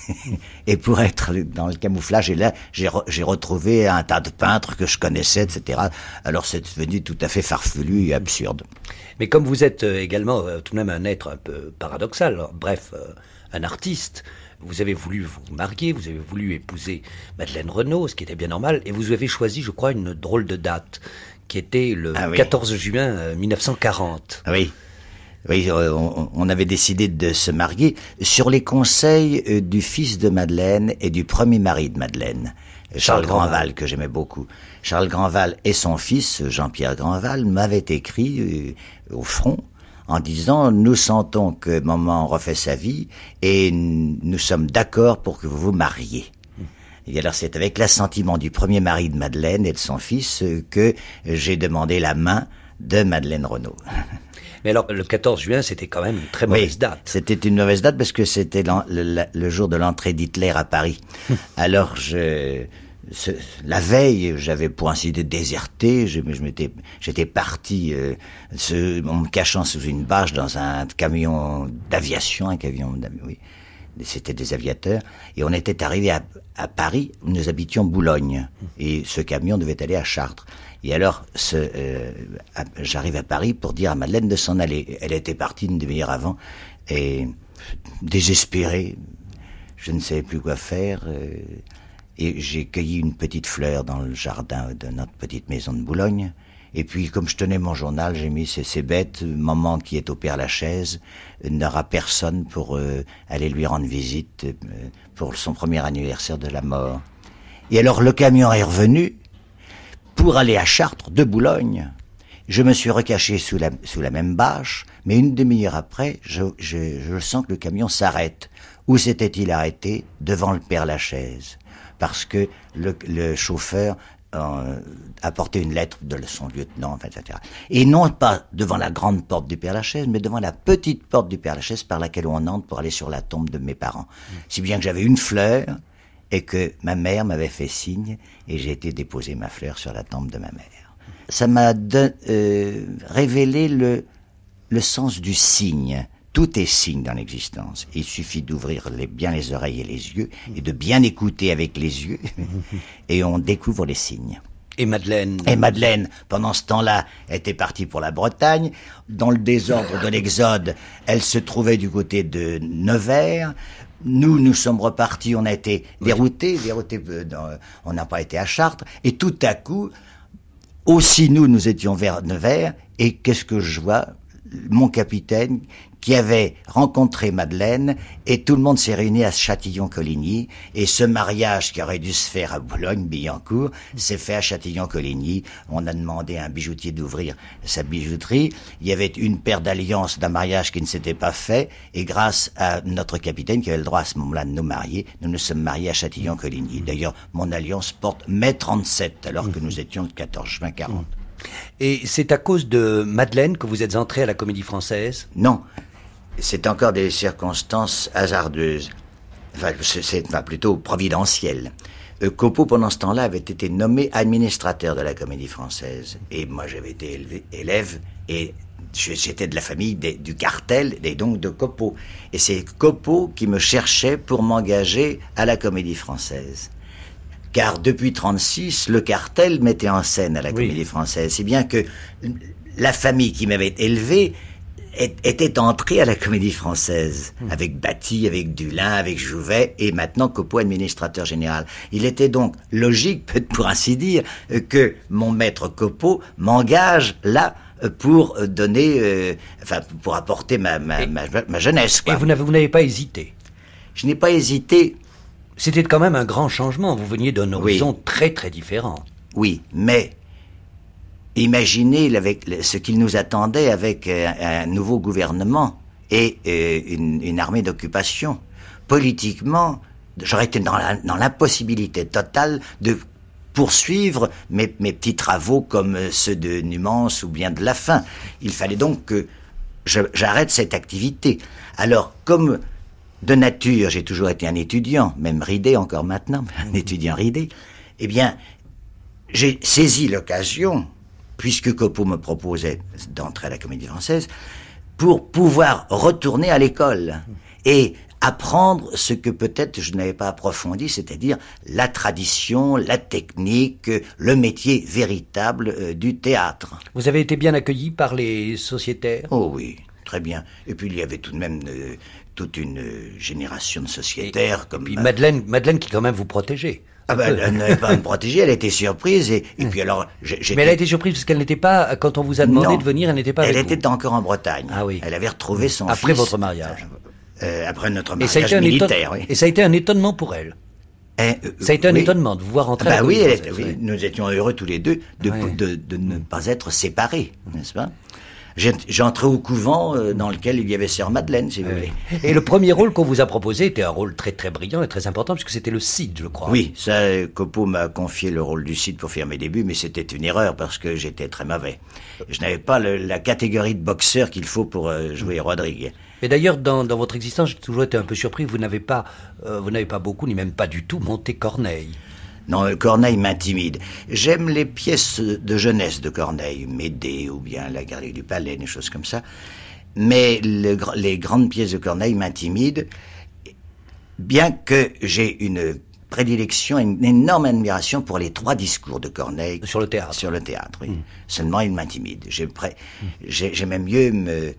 (laughs) et pour être dans le camouflage. Et là, j'ai, retrouvé un tas de peintres que je connaissais, etc. Alors c'est devenu tout à fait farfelu et absurde. Mais comme vous êtes euh, également euh, tout de même un être un peu paradoxal, bref, euh, un artiste, vous avez voulu vous marier, vous avez voulu épouser Madeleine Renaud, ce qui était bien normal, et vous avez choisi, je crois, une drôle de date, qui était le 14 ah juin 1940. Oui. Oui, on, avait décidé de se marier sur les conseils du fils de Madeleine et du premier mari de Madeleine, Charles, Grandval, que j'aimais beaucoup. Charles Grandval et son fils, Jean-Pierre Grandval, m'avaient écrit au front en disant nous sentons que maman refait sa vie et nous sommes d'accord pour que vous vous mariez. Et alors c'est avec l'assentiment du premier mari de Madeleine et de son fils que j'ai demandé la main de Madeleine Renaud. (laughs) Mais alors, le 14 juin, c'était quand même une très mauvaise date. C'était une mauvaise date parce que c'était le, jour de l'entrée d'Hitler à Paris. (laughs) alors, je, la veille, j'avais pour ainsi dire déserté. Je, m'étais, j'étais parti euh, en me cachant sous une bâche dans un camion d'aviation, un camion, oui, c'était des aviateurs, et on était arrivé à, Paris. Nous habitions Boulogne, et ce camion devait aller à Chartres. Et alors, ce, euh, j'arrive à Paris pour dire à Madeleine de s'en aller. Elle était partie une demi-heure avant, et désespérée, je ne savais plus quoi faire. Euh, et j'ai cueilli une petite fleur dans le jardin de notre petite maison de Boulogne. Et puis, comme je tenais mon journal, j'ai mis c'est bête, maman qui est au Père Lachaise n'aura personne pour euh, aller lui rendre visite euh, pour son premier anniversaire de la mort. Et alors le camion est revenu pour aller à Chartres de Boulogne. Je me suis recaché sous la, même bâche, mais une demi-heure après, je, je, je sens que le camion s'arrête. Où s'était-il arrêté? Devant le Père Lachaise parce que le, chauffeur euh, apportait une lettre de son lieutenant, etc. Et non pas devant la grande porte du Père Lachaise, mais devant la petite porte du Père Lachaise par laquelle on entre pour aller sur la tombe de mes parents. Si bien que j'avais une fleur et que ma mère m'avait fait signe et j'ai été déposer ma fleur sur la tombe de ma mère. Ça m'a euh, révélé le, le sens du signe tout est signe dans l'existence. Il suffit d'ouvrir bien les oreilles et les yeux et de bien écouter avec les yeux (laughs) et on découvre les signes. Et Madeleine Et Madeleine, pendant ce temps-là, était partie pour la Bretagne. Dans le désordre de l'Exode, elle se trouvait du côté de Nevers. Nous, nous sommes repartis, on a été déroutés, déroutés euh, on n'a pas été à Chartres. Et tout à coup, aussi nous, nous étions vers Nevers. Et qu'est-ce que je vois? Mon capitaine qui avait rencontré Madeleine et tout le monde s'est réuni à Châtillon-Coligny et ce mariage qui aurait dû se faire à Boulogne-Billancourt s'est fait à Châtillon-Coligny. On a demandé à un bijoutier d'ouvrir sa bijouterie. Il y avait une paire d'alliances d'un mariage qui ne s'était pas fait et grâce à notre capitaine qui avait le droit à ce moment-là de nous marier, nous nous sommes mariés à Châtillon-Coligny. D'ailleurs, mon alliance porte mai 37 alors que nous étions le 14 juin 40. Et c'est à cause de Madeleine que vous êtes entré à la Comédie Française? Non, c'est encore des circonstances hasardeuses. Enfin, c'est plutôt providentiel. Euh, Copo, pendant ce temps-là, avait été nommé administrateur de la Comédie Française. Et moi, j'avais été élève et j'étais de la famille du cartel et donc de Copo. Et c'est Copo qui me cherchait pour m'engager à la Comédie Française. Car depuis 36, le cartel mettait en scène à la Comédie Française. Si bien que la famille qui m'avait élevé était entré à la comédie française, hmm. avec Batty, avec Dulin, avec Jouvet, et maintenant Copo, administrateur général. Il était donc logique, pour ainsi dire, que mon maître Copo m'engage là pour donner, euh, enfin, pour apporter ma, ma, ma, jeunesse. Quoi. Et vous n'avez pas hésité? Je n'ai pas hésité. C'était quand même un grand changement. Vous veniez d'un horizon très très différent. Oui, mais Imaginez ce qu'il nous attendait avec euh, un, nouveau gouvernement et euh, une, armée d'occupation. Politiquement, j'aurais été dans l'impossibilité totale de poursuivre mes, petits travaux comme ceux de Numance ou bien de la fin. Il fallait donc que j'arrête cette activité. Alors, comme de nature, j'ai toujours été un étudiant, même ridé encore maintenant, (laughs) un étudiant ridé, eh bien, j'ai saisi l'occasion puisque Copo me proposait d'entrer à la Comédie Française, pour pouvoir retourner à l'école et apprendre ce que peut-être je n'avais pas approfondi, c'est-à-dire la tradition, la technique, le métier véritable euh, du théâtre. Vous avez été bien accueilli par les sociétaires? Oh oui, très bien. Et puis il y avait tout de même euh, toute une génération de sociétaires comme... Puis Madeleine, Madeleine qui quand même vous protégeait. Ah ben, elle n'avait pas à me protéger, elle était surprise et, et puis alors... Mais elle a été surprise parce qu'elle n'était pas, quand on vous a demandé de venir, elle n'était pas Elle avec était encore en Bretagne. Ah oui. Elle avait retrouvé son Après fils. votre mariage. Euh, après notre Et ça, a mariage un militaire, éton- oui. et ça a été un étonnement pour elle. Eh, euh, Ça a été un oui. étonnement de vous voir entrer à Bah oui, elle oui, nous étions heureux tous les deux de, Ouais. de, de ne pas être séparés, n'est-ce pas? J'entrais au couvent euh, dans lequel il y avait Sœur Madeleine, si vous voulez. Et le (laughs) premier rôle qu'on vous a proposé était un rôle très très brillant et très important puisque c'était le Cid, je crois. Oui, ça, Copo m'a confié le rôle du Cid pour faire mes débuts, mais c'était une erreur parce que j'étais très mauvais. Je n'avais pas le- la catégorie de boxeur qu'il faut pour euh, jouer Rodrigue. Et d'ailleurs, dans, dans votre existence, j'ai toujours été un peu surpris. Vous n'avez pas, euh, vous n'avez pas beaucoup, ni même pas du tout, monté Corneille. Non, Corneille m'intimide. J'aime les pièces de jeunesse de Corneille, Médée ou bien La Galerie du Palais, des choses comme ça. Mais le les grandes pièces de Corneille m'intimident, bien que j'ai une prédilection, une énorme admiration pour les trois discours de Corneille Sur le théâtre. Sur le théâtre, oui. Seulement, il m'intimide. J'ai pré- j'ai- J'aimais mieux me,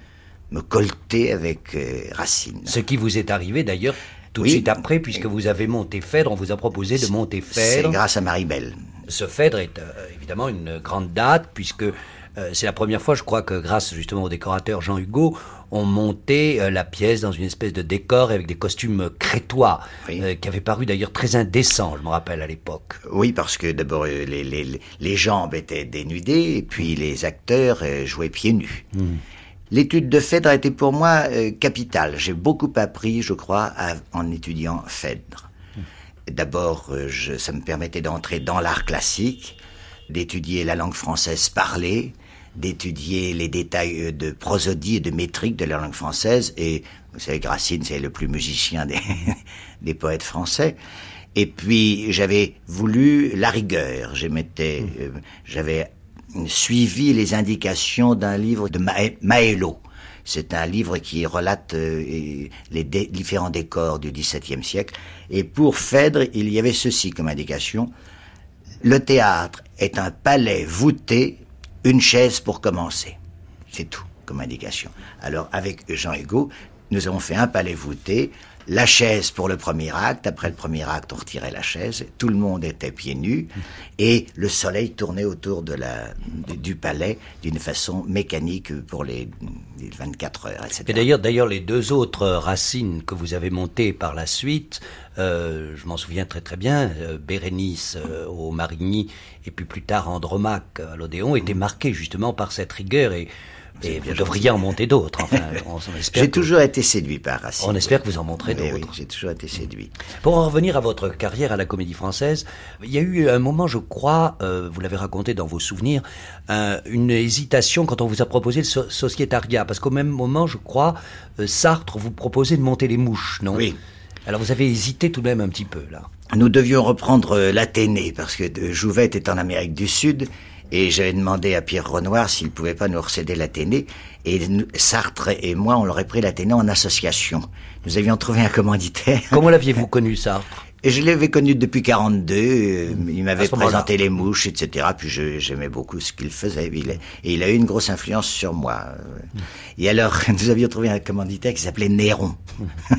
me colter avec euh, Racine. Ce qui vous est arrivé d'ailleurs tout de Oui. suite après, puisque vous avez monté Phèdre, on vous a proposé de monter C'est Phèdre. grâce à Marie-Belle. Ce Phèdre est euh, évidemment une grande date, puisque euh, c'est la première fois, je crois, que grâce justement au décorateur Jean Hugo, on montait euh, la pièce dans une espèce de décor avec des costumes crétois, Oui. euh, qui avait paru d'ailleurs très indécent, je me rappelle à l'époque. Oui, parce que d'abord les, les, les jambes étaient dénudées et puis les acteurs jouaient pieds nus. L'étude de Phèdre a été pour moi euh, capitale. J'ai beaucoup appris, je crois, en étudiant Phèdre. D'abord, euh, ça me permettait d'entrer dans l'art classique, d'étudier la langue française parlée, d'étudier les détails euh, de prosodie et de métrique de la langue française. Et vous savez que c'est le plus musicien des, (laughs) des poètes français. Et puis, j'avais voulu la rigueur. Euh, j'avais suivi les indications d'un livre de Maello. C'est un livre qui relate euh, les différents décors du XVIIe siècle. Et pour Phèdre, il y avait ceci comme indication. Le théâtre est un palais voûté, une chaise pour commencer. C'est tout comme indication. Alors avec Jean Hugo, nous avons fait un palais voûté, la chaise pour le premier acte, après le premier acte on retirait la chaise, tout le monde était pieds nus. Et le soleil tournait autour de la, du, palais d'une façon mécanique pour les, les 24 heures, etc. Et d'ailleurs, d'ailleurs, les deux autres racines que vous avez montées par la suite, euh, je m'en souviens très très bien, euh, Bérénice euh, au Marigny et puis plus tard Andromaque à l'Odéon, étaient marquées justement par cette rigueur. Et, et vous devriez en monter d'autres. Enfin. (laughs) J'ai que- toujours été séduit par Racine. On espère que vous en montrez Oui, oui, d'autres. j'ai toujours été séduit. Pour en revenir à votre carrière à la Comédie Française, il y a eu un moment, je crois, euh, vous l'avez raconté dans vos souvenirs, un- une hésitation quand on vous a proposé le so- sociétariat, parce qu'au même moment, je crois, euh, Sartre vous proposait de monter les mouches, non? Oui. Alors vous avez hésité tout de même un petit peu là. Nous devions reprendre euh, l'Athénée parce que euh, Jouvet était en Amérique du Sud et j'avais demandé à Pierre Renoir s'il pouvait pas nous recéder l'Athénée. Et Sartre et moi on l'aurait pris l'Athénée en association. Nous avions trouvé un commanditaire. Comment l'aviez-vous connu, Sartre? Et je l'avais connu depuis 42. euh, il m'avait présenté les mouches, etc. Puis j'aimais beaucoup ce qu'il faisait. Il et il a eu une grosse influence sur moi. euh. Et alors, (laughs) nous avions trouvé un commanditaire qui s'appelait Néron.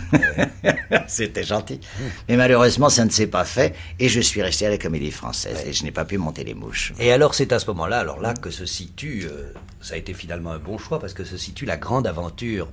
(laughs) C'était gentil. Mais malheureusement, ça ne s'est pas fait. Et je suis resté à la Comédie Française. Et je n'ai pas pu monter les mouches. Et alors c'est à ce moment-là, alors là que se situe, euh, ça a été finalement un bon choix parce que se situe la grande aventure,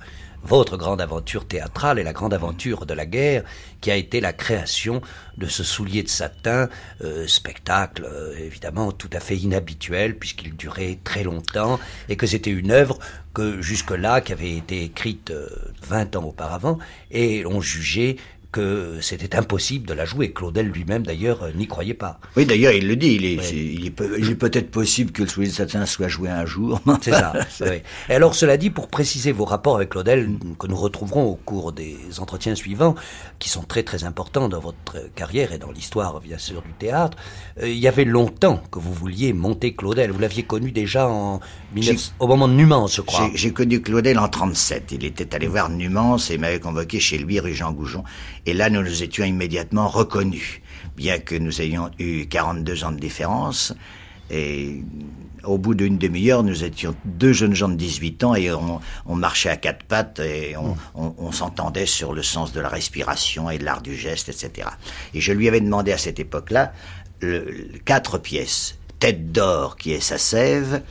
votre grande aventure théâtrale et la grande aventure de la guerre, qui a été la création de ce soulier de satin, euh, spectacle euh, évidemment tout à fait inhabituel puisqu'il durait très longtemps et que c'était une œuvre que jusque-là, qui avait été écrite euh, 20 ans auparavant, et on jugeait que c'était impossible de la jouer. Claudel lui-même, d'ailleurs, euh, n'y croyait pas. Oui, d'ailleurs, il le dit. Il est, il est, peut-être possible que le Soulier de Satin soit joué un jour. (laughs) C'est ça. (laughs) oui. Et alors, cela dit, pour préciser vos rapports avec Claudel, que nous retrouverons au cours des entretiens suivants, qui sont très très importants dans votre carrière et dans l'histoire, bien sûr, du théâtre, euh, il y avait longtemps que vous vouliez monter Claudel. Vous l'aviez connu déjà en au moment de Numance, je crois. J'ai connu Claudel en 37. Il était allé voir Numance et m'avait convoqué chez lui, rue Jean Goujon. Et là, nous nous étions immédiatement reconnus, bien que nous ayons eu 42 ans de différence. Et au bout d'une demi-heure, nous étions deux jeunes gens de 18 ans et on, marchait à quatre pattes et mm. on, s'entendait sur le sens de la respiration et de l'art du geste, etc. Et je lui avais demandé à cette époque-là quatre pièces. Tête d'or qui est sa sève,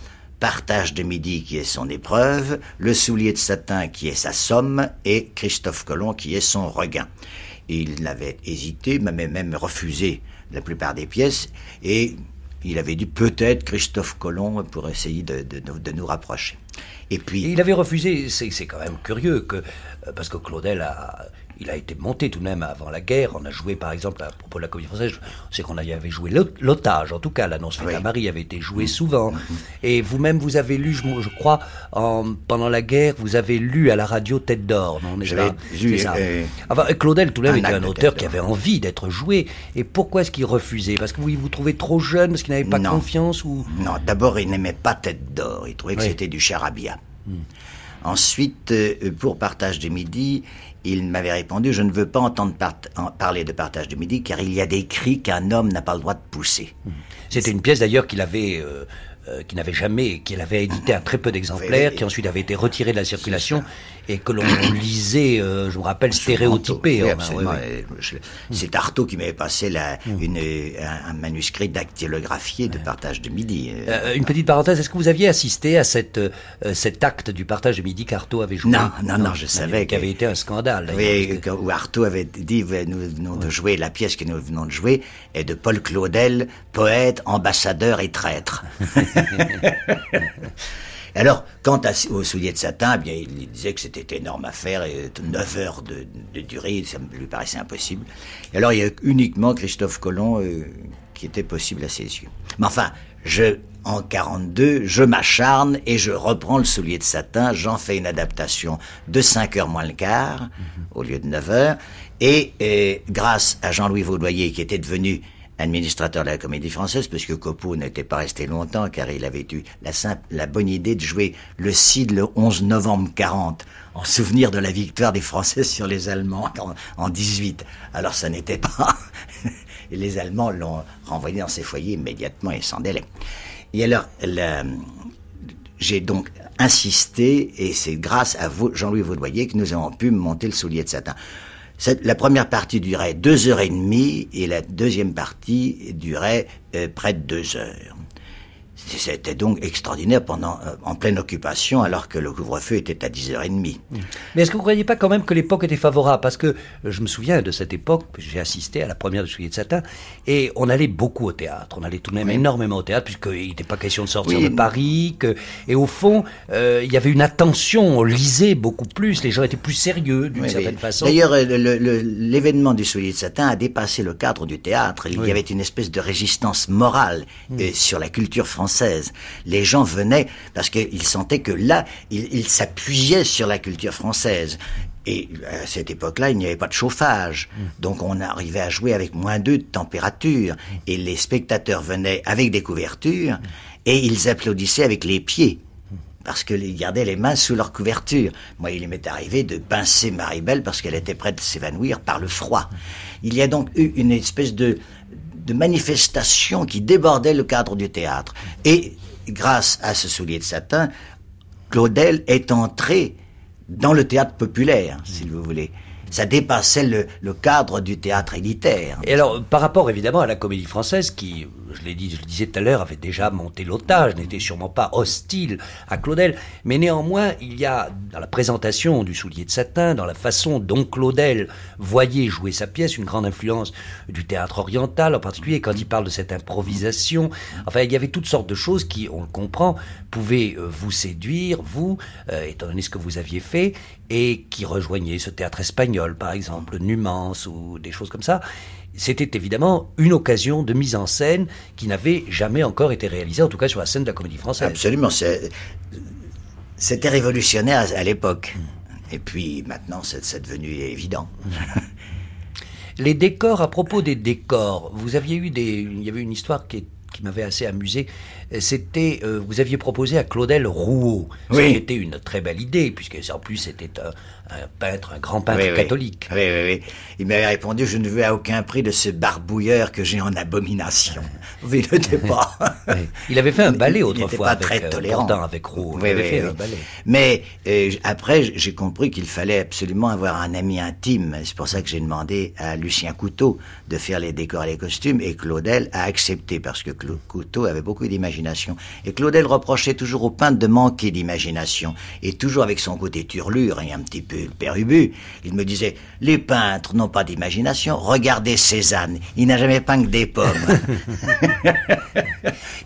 Partage de midi qui est son épreuve, Le soulier de satin qui est sa somme et Christophe Colomb qui est son regain. Il avait hésité, m'avait même refusé la plupart des pièces et il avait dit peut-être Christophe Colomb pour essayer de, nous rapprocher. Et puis. il avait refusé, c'est quand même curieux, que, euh, parce que Claudel a il a été monté tout de même avant la guerre. On a joué, par exemple, à propos de la comédie française, c'est qu'on avait joué l'otage. En tout cas, l'annonce faite à Marie avait été jouée souvent. Et vous-même, vous avez lu, je, crois, en, pendant la guerre, vous avez lu à la radio Tête d'Or, non J'avais lu. Ça. Euh, enfin, Claudel, tout de même, était un auteur qui avait envie d'être joué. Et pourquoi est-ce qu'il refusait? Parce que vous vous trouvez trop jeune, parce qu'il n'avait pas confiance ou? Non, d'abord, il n'aimait pas Tête d'Or. Il trouvait que c'était du charabia. Hmm. Ensuite, euh, pour Partage du Midi, il m'avait répondu Je ne veux pas entendre parler de partage de midi, car il y a des cris qu'un homme n'a pas le droit de pousser. C'était une pièce d'ailleurs qu'il avait. Euh, euh, qui n'avait jamais, qu'il avait édité à très peu d'exemplaires, qui ensuite avait été retiré de la circulation et que l'on (coughs) lisait, euh, je me rappelle, stéréotypé. Hein, c'est Artaud qui m'avait passé la, mm. une, un, manuscrit dactylographié de partage de midi. Euh, une petite parenthèse, est-ce que vous aviez assisté à cette, cet acte du partage de midi qu'Artaud avait joué? Non, non, non, je savais. Qui avait été un scandale. Oui, où Artaud avait dit, nous venons de jouer, la pièce que nous venons de jouer est de Paul Claudel, poète, ambassadeur et traître. (laughs) (laughs) Alors, quant au soulier de satin, eh bien, il disait que c'était énorme à faire, et 9 heures de, durée, ça lui paraissait impossible. Et alors, il y a uniquement Christophe Colomb euh, qui était possible à ses yeux. Mais enfin, je, en 42, je m'acharne et je reprends le soulier de satin, j'en fais une adaptation de 5 heures moins le quart, mhm. au lieu de 9 heures, et, et grâce à Jean-Louis Vaudoyer, qui était devenu administrateur de la comédie française, parce que Copeau n'était pas resté longtemps, car il avait eu la, simple, la bonne idée de jouer le Cid le 11 novembre 40, en souvenir de la victoire des Français sur les Allemands en, 18. Alors ça n'était pas... (laughs) et les Allemands l'ont renvoyé dans ses foyers immédiatement et sans délai. Et alors, j'ai donc insisté, et c'est grâce à Jean-Louis Vaudoyer que nous avons pu monter le soulier de satin la première partie durait deux heures et demie et la deuxième partie durait euh, près de deux heures. C'était donc extraordinaire pendant, euh, en pleine occupation, alors que le couvre-feu était à 10h30. Mais est-ce que vous ne croyez pas quand même que l'époque était favorable? Parce que euh, je me souviens de cette époque, j'ai assisté à la première de Soulier de Satin, et on allait beaucoup au théâtre. On allait tout de même énormément au théâtre, puisqu'il n'était pas question de sortir de Paris. Que, et au fond, euh, il y avait une attention, on lisait beaucoup plus, les gens étaient plus sérieux d'une certaine façon. D'ailleurs, l'événement du Soulier de Satin a dépassé le cadre du théâtre. Il y avait une espèce de résistance morale mm. sur la culture française les gens venaient parce qu'ils sentaient que là, ils s'appuyaient sur la culture française. Et à cette époque-là, il n'y avait pas de chauffage. Donc on arrivait à jouer avec moins 2 de température. Et les spectateurs venaient avec des couvertures et ils applaudissaient avec les pieds. Parce qu'ils gardaient les mains sous leur couverture. Moi, il m'est arrivé de pincer Maribel parce qu'elle était prête de s'évanouir par le froid. Il y a donc eu une espèce de, de manifestations qui débordaient le cadre du théâtre. Et grâce à ce soulier de satin, Claudel est entré dans le théâtre populaire, si vous voulez ça dépassait le, cadre du théâtre élitaire. Et alors, par rapport évidemment à la comédie française, qui, je le disais tout à l'heure, avait déjà monté l'otage, n'était sûrement pas hostile à Claudel, mais néanmoins, il y a dans la présentation du soulier de satin, dans la façon dont Claudel voyait jouer sa pièce, une grande influence du théâtre oriental, en particulier quand il parle de cette improvisation. Enfin, il y avait toutes sortes de choses qui, on le comprend, pouvaient euh, vous séduire, vous, euh, étant donné ce que vous aviez fait, et qui rejoignaient ce théâtre espagnol par exemple, Numance ou des choses comme ça, c'était évidemment une occasion de mise en scène qui n'avait jamais encore été réalisée, en tout cas sur la scène de la comédie française. Absolument, c'était révolutionnaire à l'époque. Et puis maintenant, c'est devenu évident. Les décors, à propos des décors, vous aviez eu des, il y avait une histoire qui, qui m'avait assez amusé. C'était, euh, vous aviez proposé à Claudel Rouault, ce qui était une très belle idée, puisque en plus c'était un, un peintre, un grand peintre catholique. Oui, oui, oui. Il m'avait répondu, je ne veux à aucun prix de ce barbouilleur que j'ai en abomination. (laughs) Vous ne pas. Il avait fait un ballet autrefois. Il pas très euh, tolérant. avec Roux. Il avait fait un ballet. Mais euh, après, j'ai compris qu'il fallait absolument avoir un ami intime. C'est pour ça que j'ai demandé à Lucien Couteau de faire les décors et les costumes, et Claudel a accepté, parce que Couteau avait beaucoup d'imagination. Et Claudel reprochait toujours au peintre de manquer d'imagination, et toujours avec son côté turlure et un petit peu le père Ubu, il me disait, les peintres n'ont pas d'imagination, regardez Cézanne, il n'a jamais peint que des pommes. (laughs)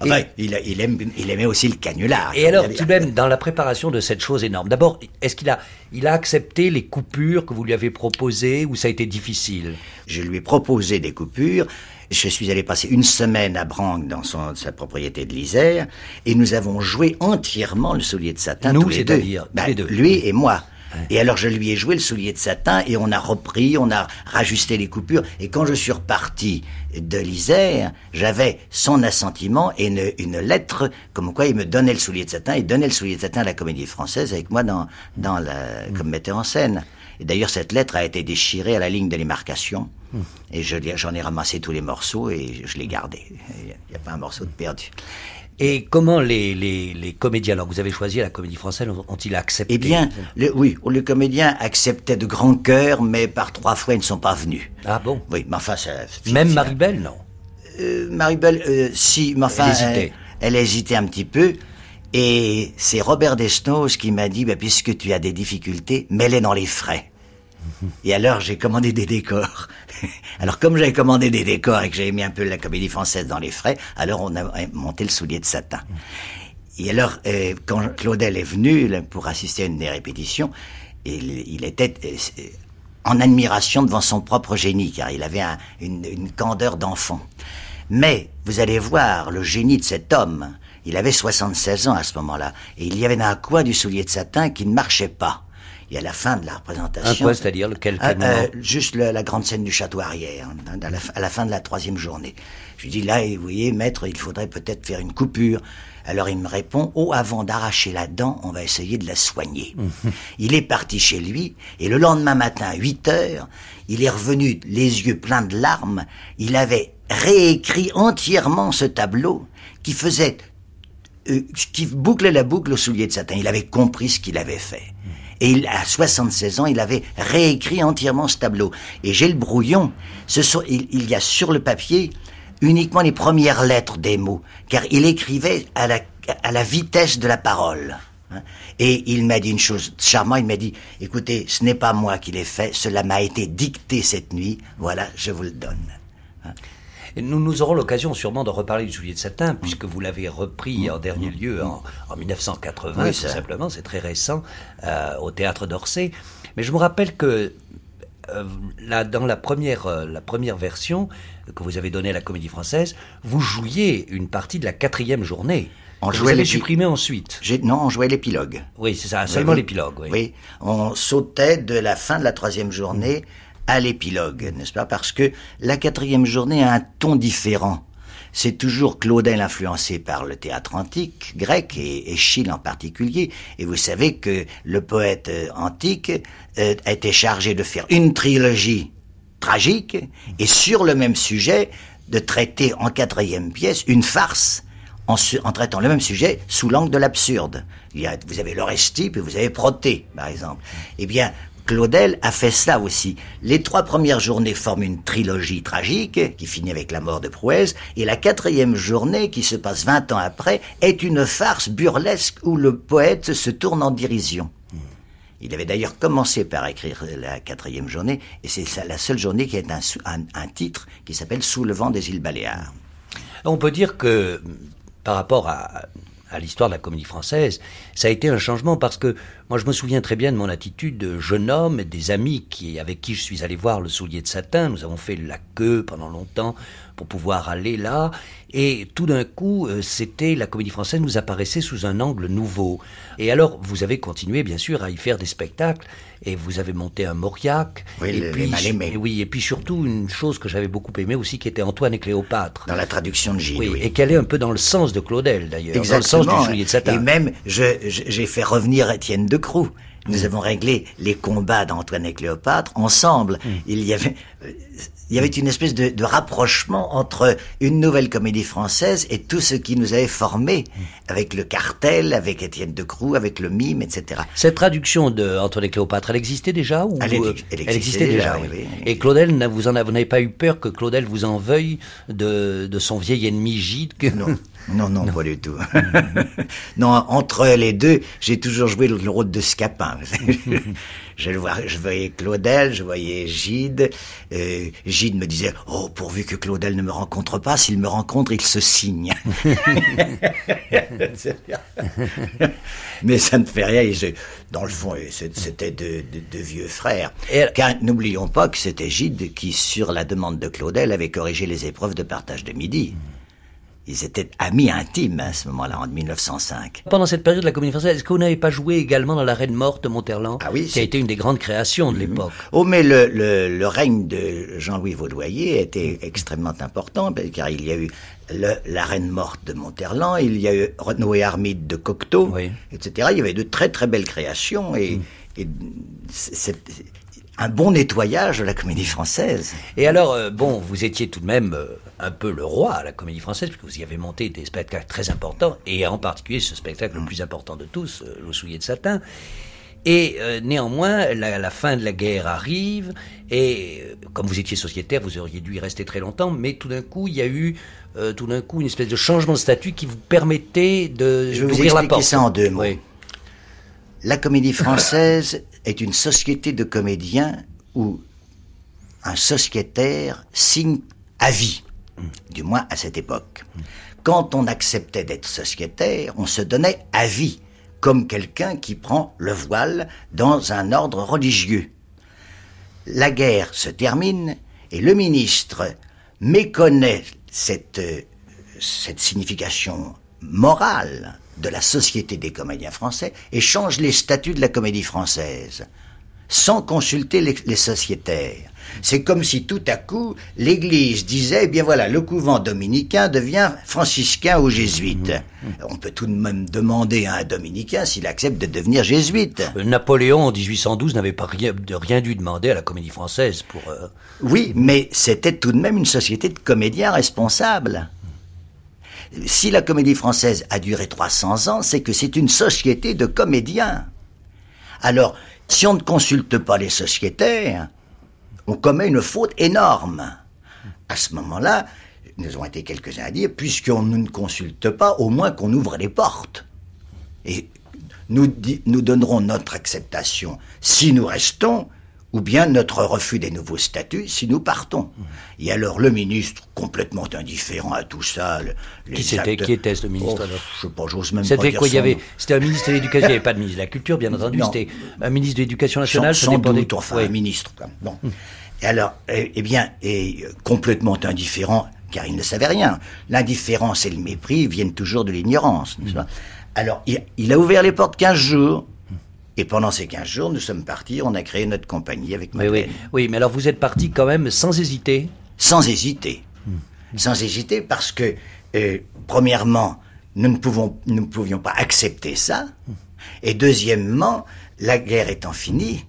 il, il, aime, il, aimait aussi le canular. Et alors, tout de même, dans la préparation de cette chose énorme, d'abord, est-ce qu'il a, il a accepté les coupures que vous lui avez proposées ou ça a été difficile? Je lui ai proposé des coupures. Je suis allé passer une semaine à Branque dans son, sa propriété de l'Isère et nous avons joué entièrement le soulier de satin nous, tous les deux. Bah, les deux. Lui et moi. Et alors je lui ai joué le soulier de satin et on a repris, on a rajusté les coupures. Et quand je suis reparti de l'Isère, j'avais son assentiment et une, une, lettre comme quoi il me donnait le soulier de satin. Il donnait le soulier de satin à la Comédie Française avec moi dans, dans la, mm. comme metteur en scène. Et d'ailleurs cette lettre a été déchirée à la ligne de démarcation. Mm. Et j'en ai ramassé tous les morceaux et je l'ai gardé. Il n'y a pas un morceau de perdu. Et comment les, les, les comédiens, alors vous avez choisi la comédie française, ont-ils accepté? Eh bien, oui, les comédiens acceptaient de grand cœur, mais par trois fois ils ne sont pas venus. Ah bon? Oui, mais enfin, ça, même Maribel, non? Euh, Maribel, euh, si, mais enfin, elle hésitait. Elle, hésitait un petit peu. Et c'est Robert Desnos qui m'a dit, bah, puisque tu as des difficultés, mets-les dans les frais. Et alors j'ai commandé des décors. (laughs) alors comme j'avais commandé des décors et que j'avais mis un peu la comédie française dans les frais, alors on a monté le soulier de satin. Et alors euh, quand Claudel est venu pour assister à une des répétitions, il, était euh, en admiration devant son propre génie, car il avait une, une candeur d'enfant. Mais vous allez voir le génie de cet homme. Il avait 76 ans à ce moment-là, et il y avait un coin du soulier de satin qui ne marchait pas et à la fin de la représentation. Un quoi, c'est-à-dire lequel euh, euh, Juste la, grande scène du château arrière, hein, à, la, fin de la troisième journée. Je lui dis là, vous voyez, maître, il faudrait peut-être faire une coupure. Alors il me répond, oh, avant d'arracher la dent, on va essayer de la soigner. (laughs) il est parti chez lui, et le lendemain matin, à 8 heures, il est revenu les yeux pleins de larmes. Il avait réécrit entièrement ce tableau qui faisait, euh, qui bouclait la boucle au soulier de satin. Il avait compris ce qu'il avait fait. Et il, à 76 ans, il avait réécrit entièrement ce tableau. Et j'ai le brouillon. Ce sont, il, y a sur le papier uniquement les premières lettres des mots, car il écrivait à la, à la vitesse de la parole. Hein. Et il m'a dit une chose charmante, il m'a dit, écoutez, ce n'est pas moi qui l'ai fait, cela m'a été dicté cette nuit, voilà, je vous le donne. Nous, nous aurons l'occasion sûrement de reparler du soulier de satin, puisque vous l'avez repris en dernier lieu en, 1980, tout simplement, c'est très récent, euh, au théâtre d'Orsay. Mais je me rappelle que euh, là, dans la première, euh, la première version que vous avez donnée à la Comédie Française, vous jouiez une partie de la quatrième journée. On jouait les supprimé ensuite. Non, on jouait l'épilogue. Oui, c'est ça, seulement l'épilogue. Oui. oui. on sautait de la fin de la troisième journée à l'épilogue, n'est-ce pas? Parce que la quatrième journée a un ton différent. C'est toujours Claudel influencé par le théâtre antique, grec et, Chile en particulier. Et vous savez que le poète euh, antique euh, a été chargé de faire une trilogie tragique et sur le même sujet de traiter en quatrième pièce une farce en, en, traitant le même sujet sous l'angle de l'absurde. Vous avez l'Orestie et vous avez Proté, par exemple. Eh bien, Claudel a fait ça aussi. Les trois premières journées forment une trilogie tragique qui finit avec la mort de Prouès, et la quatrième journée, qui se passe 20 ans après, est une farce burlesque où le poète se tourne en dérision. Il avait d'ailleurs commencé par écrire la quatrième journée, et c'est la seule journée qui a un, un titre qui s'appelle Sous le vent des îles Baléares. On peut dire que, par rapport à à l'histoire de la comédie française, ça a été un changement parce que moi je me souviens très bien de mon attitude de jeune homme, des amis qui, avec qui je suis allé voir le soulier de satin, nous avons fait la queue pendant longtemps pour pouvoir aller là, et tout d'un coup, euh, c'était la comédie française nous apparaissait sous un angle nouveau. Et alors, vous avez continué bien sûr à y faire des spectacles, et vous avez monté un Mauriac. Oui, et le- puis, les oui, et puis surtout une chose que j'avais beaucoup aimé aussi, qui était Antoine et Cléopâtre. Dans la traduction de Gilles, Oui, oui. et qu'elle est un peu dans le sens de Claudel d'ailleurs, dans le sens du soulier de satin. Et même, j'ai fait revenir Étienne de Croux. Mm. Nous avons réglé les combats d'Antoine et Cléopâtre ensemble. Mm. Il y avait, euh, il y avait une espèce de, de rapprochement entre une nouvelle comédie française et tout ce qui nous avait formés, Mm. avec le cartel, avec Étienne de Croux, avec le mime, etc. Cette traduction de Antoine et Cléopâtre, elle existait déjà ou Elle, euh, ex- elle existait déjà, oui, oui, oui. Et Claudel, vous n'avez pas eu peur que Claudel vous en veuille de, de son vieil ennemi Gide que... Non, (laughs) non, non, pas du tout. (laughs) (laughs) non, entre les deux, j'ai toujours joué le rôle de Scapin. (laughs) je, le vois- je voyais Claudel, je voyais Gide. Euh, Gide me disait, oh, pourvu que Claudel ne me rencontre pas, s'il me rencontre, il se signe. Mais ça ne fait rien. et dans le fond, c'était de, de- de vieux frères. Car n'oublions pas que c'était Gide qui, sur la demande de Claudel, avait corrigé les épreuves de partage de midi. Ils étaient amis intimes à ce moment-là, en 1905. Pendant cette période de la comédie française, est-ce que vous n'avez pas joué également dans La Reine morte de Monterland Ah oui, Qui a été une des grandes créations de l'époque? Oh, mais le, le, le règne de Jean-Louis Vaudoyer était extrêmement important, car il y a eu le- la reine morte de Monterland, il y a eu Noé Armide de Cocteau, Oui. etc. Il y avait de très très belles créations et, et c'est c'est un bon nettoyage de la comédie française. Et alors, euh, bon, vous étiez tout de même euh, un peu le roi à la comédie française, puisque vous y avez monté des spectacles très importants, et en particulier ce spectacle le plus important de tous, euh, Le soulier de satin. Et euh, néanmoins, la, la fin de la guerre arrive, et euh, comme vous étiez sociétaire, vous auriez dû y rester très longtemps, mais tout d'un coup, il y a eu euh, tout d'un coup une espèce de changement de statut qui vous permettait de Je vais vous la expliquer ça en deux mots. Oui. La comédie française (laughs) est une société de comédiens où un sociétaire signe à vie, du moins à cette époque. Quand on acceptait d'être sociétaire, on se donnait à vie, comme quelqu'un qui prend le voile dans un ordre religieux. La guerre se termine et le ministre méconnaît cette, signification morale de la société des comédiens français et change les statuts de la comédie française sans consulter les sociétaires. C'est comme si tout à coup l'Église disait, eh bien voilà, le couvent dominicain devient franciscain ou jésuite. On peut tout de même demander à un dominicain s'il accepte de devenir jésuite. Euh, Napoléon en 1812 n'avait pas rien, de rien dû demander à la comédie française pour. euh, Oui, mais c'était tout de même une société de comédiens responsables. Si la comédie française a duré 300 ans, c'est que c'est une société de comédiens. Alors, si on ne consulte pas les sociétaires, on commet une faute énorme. À ce moment-là, nous avons été quelques-uns à dire, puisqu'on ne consulte pas, au moins qu'on ouvre les portes. Et nous, nous donnerons notre acceptation si nous restons, ou bien notre refus des nouveaux statuts si nous partons. Et alors le ministre, complètement indifférent à tout ça, le- les Qui c'était? actes- Qui était ce ministre Oh, alors? Je sais pas, j'ose même pas C'était dire quoi? Il y avait, c'était un ministre de l'éducation. Il n'y avait pas de ministre de la culture, bien entendu. Non. C'était un ministre de l'éducation Sans, nationale. sans dépendait- doute, enfin, Ouais. un ministre. quoi. Bon. Et alors, eh, eh bien, et euh, complètement indifférent, car il ne savait rien. L'indifférence et le mépris viennent toujours de l'ignorance, n'est-ce pas? Alors, il, il a ouvert les portes 15 jours. Et pendant ces 15 jours, nous sommes partis, on a créé notre compagnie avec Madeleine. oui, oui, mais alors vous êtes parti quand même sans hésiter. Sans hésiter. Sans hésiter parce que, euh, premièrement, nous ne, pouvons, nous ne pouvions pas accepter ça. Et deuxièmement, la guerre étant finie,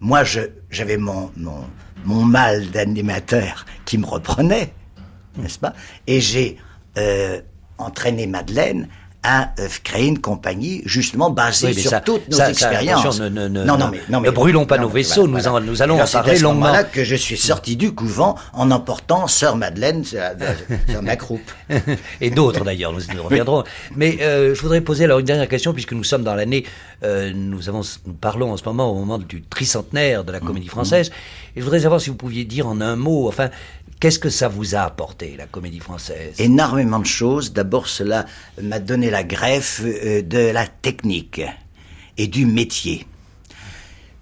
moi, je, j'avais mon, mon, mon mal d'animateur qui me reprenait, n'est-ce pas? Et j'ai euh, entraîné Madeleine à euh, créer une compagnie justement basée Oui, sur ça- toutes nos ça- expériences. ne- ne- non, ne- non, mais, non, ne mais- brûlons pas non, nos vaisseaux, voilà, nous en- nous allons en c'est à parler ce longuement. que je suis sorti du couvent en emportant Sœur Madeleine (laughs) sur, ma croupe. et d'autres d'ailleurs, nous, nous reviendrons. Mais euh, je voudrais poser alors une dernière question, puisque nous sommes dans l'année, euh, nous, avons, nous parlons en ce moment au moment du tricentenaire de la comédie française, et je voudrais savoir si vous pouviez dire en un mot, enfin, qu'est-ce que ça vous a apporté, la comédie française? Énormément de choses. D'abord, cela m'a donné la greffe euh, de la technique et du métier.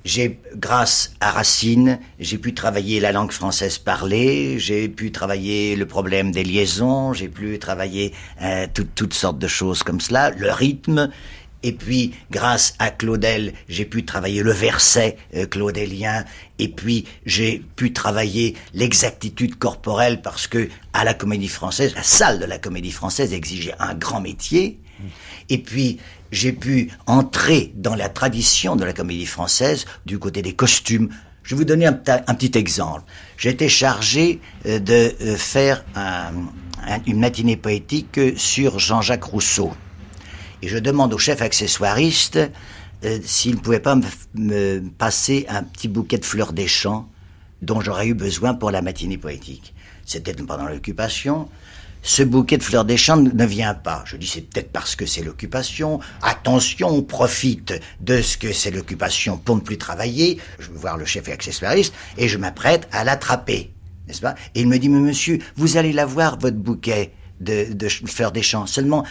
J'ai, grâce à Racine, j'ai pu travailler la langue française parlée, j'ai pu travailler le problème des liaisons, j'ai pu travailler euh, toutes sortes de choses comme cela, le rythme, et puis, grâce à Claudel, j'ai pu travailler le verset euh, claudélien. Et puis, j'ai pu travailler l'exactitude corporelle parce que, à la comédie française, la salle de la comédie française exigeait un grand métier. Et puis, j'ai pu entrer dans la tradition de la comédie française du côté des costumes. Je vais vous donner un, petit exemple. Été chargé euh, de euh, faire une matinée poétique sur Jean-Jacques Rousseau. Et je demande au chef accessoiriste euh, s'il ne pouvait pas me, passer un petit bouquet de fleurs des champs dont j'aurais eu besoin pour la matinée poétique. C'était pendant l'occupation. Ce bouquet de fleurs des champs ne vient pas. Je dis c'est peut-être parce que c'est l'occupation. Attention, on profite de ce que c'est l'occupation pour ne plus travailler. Je vais voir le chef accessoiriste et je m'apprête à l'attraper, n'est-ce pas? Et il me dit mais monsieur, vous allez l'avoir votre bouquet de, de fleurs des champs. Seulement,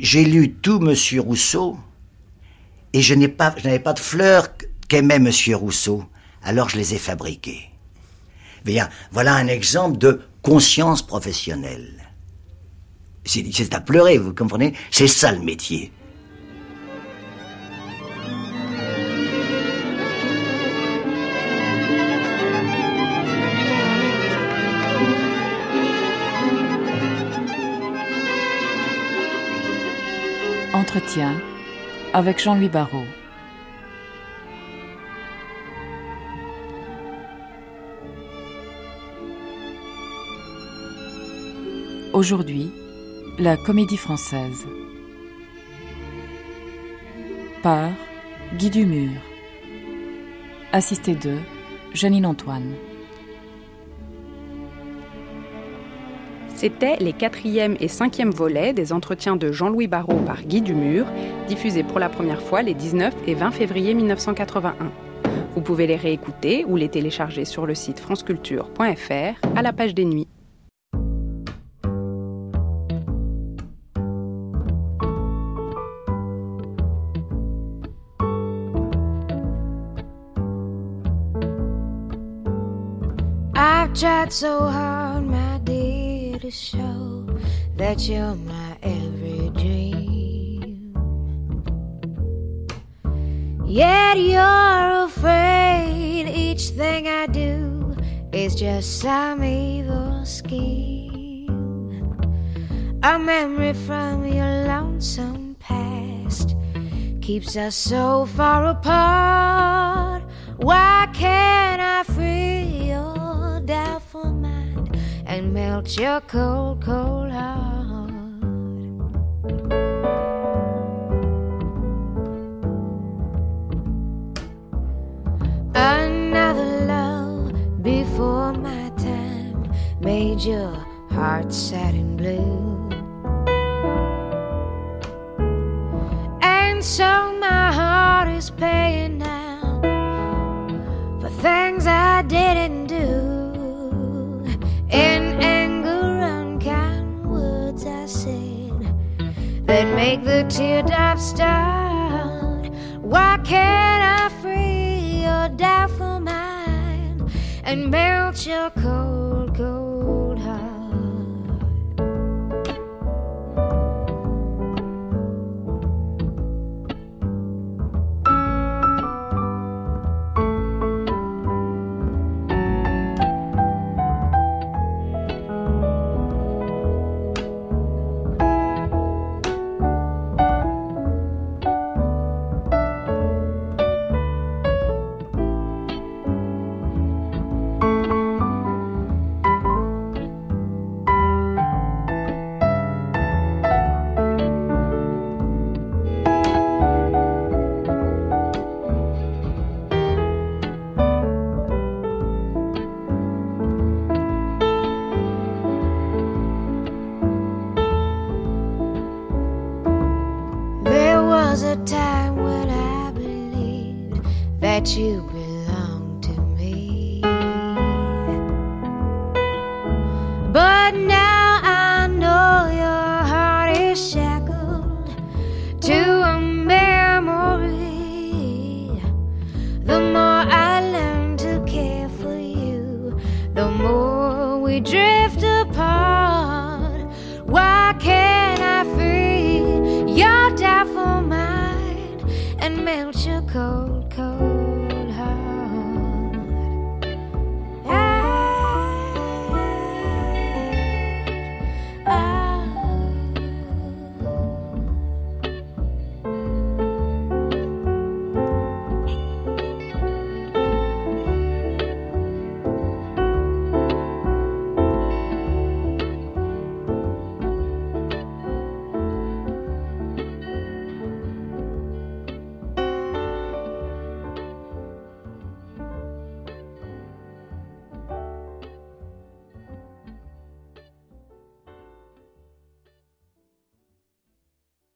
j'ai lu tout Monsieur Rousseau et je n'avais pas de fleurs qu'aimait Monsieur Rousseau. Alors je les ai fabriquées. Bien, voilà un exemple de conscience professionnelle. C'est à pleurer, vous comprenez? C'est ça le métier. Entretien avec Jean-Louis Barrault. Aujourd'hui, la comédie française. Par Guy Dumur. Assisté de Janine Antoine. C'était les quatrième et cinquième volets des entretiens de Jean-Louis Barrault par Guy Dumur, diffusés pour la première fois les 19 et 20 février 1981. Vous pouvez les réécouter ou les télécharger sur le site franceculture.fr à la page des nuits. Show that you're my every dream. Yet you're afraid each thing I do is just some evil scheme. A memory from your lonesome past keeps us so far apart. Why can't I melt your cold, cold heart. Another love before my time made your heart sad and blue. And so my heart is paying now for things I didn't do. That make the teardrops start. Why can't I free your doubtful mind and melt your cold,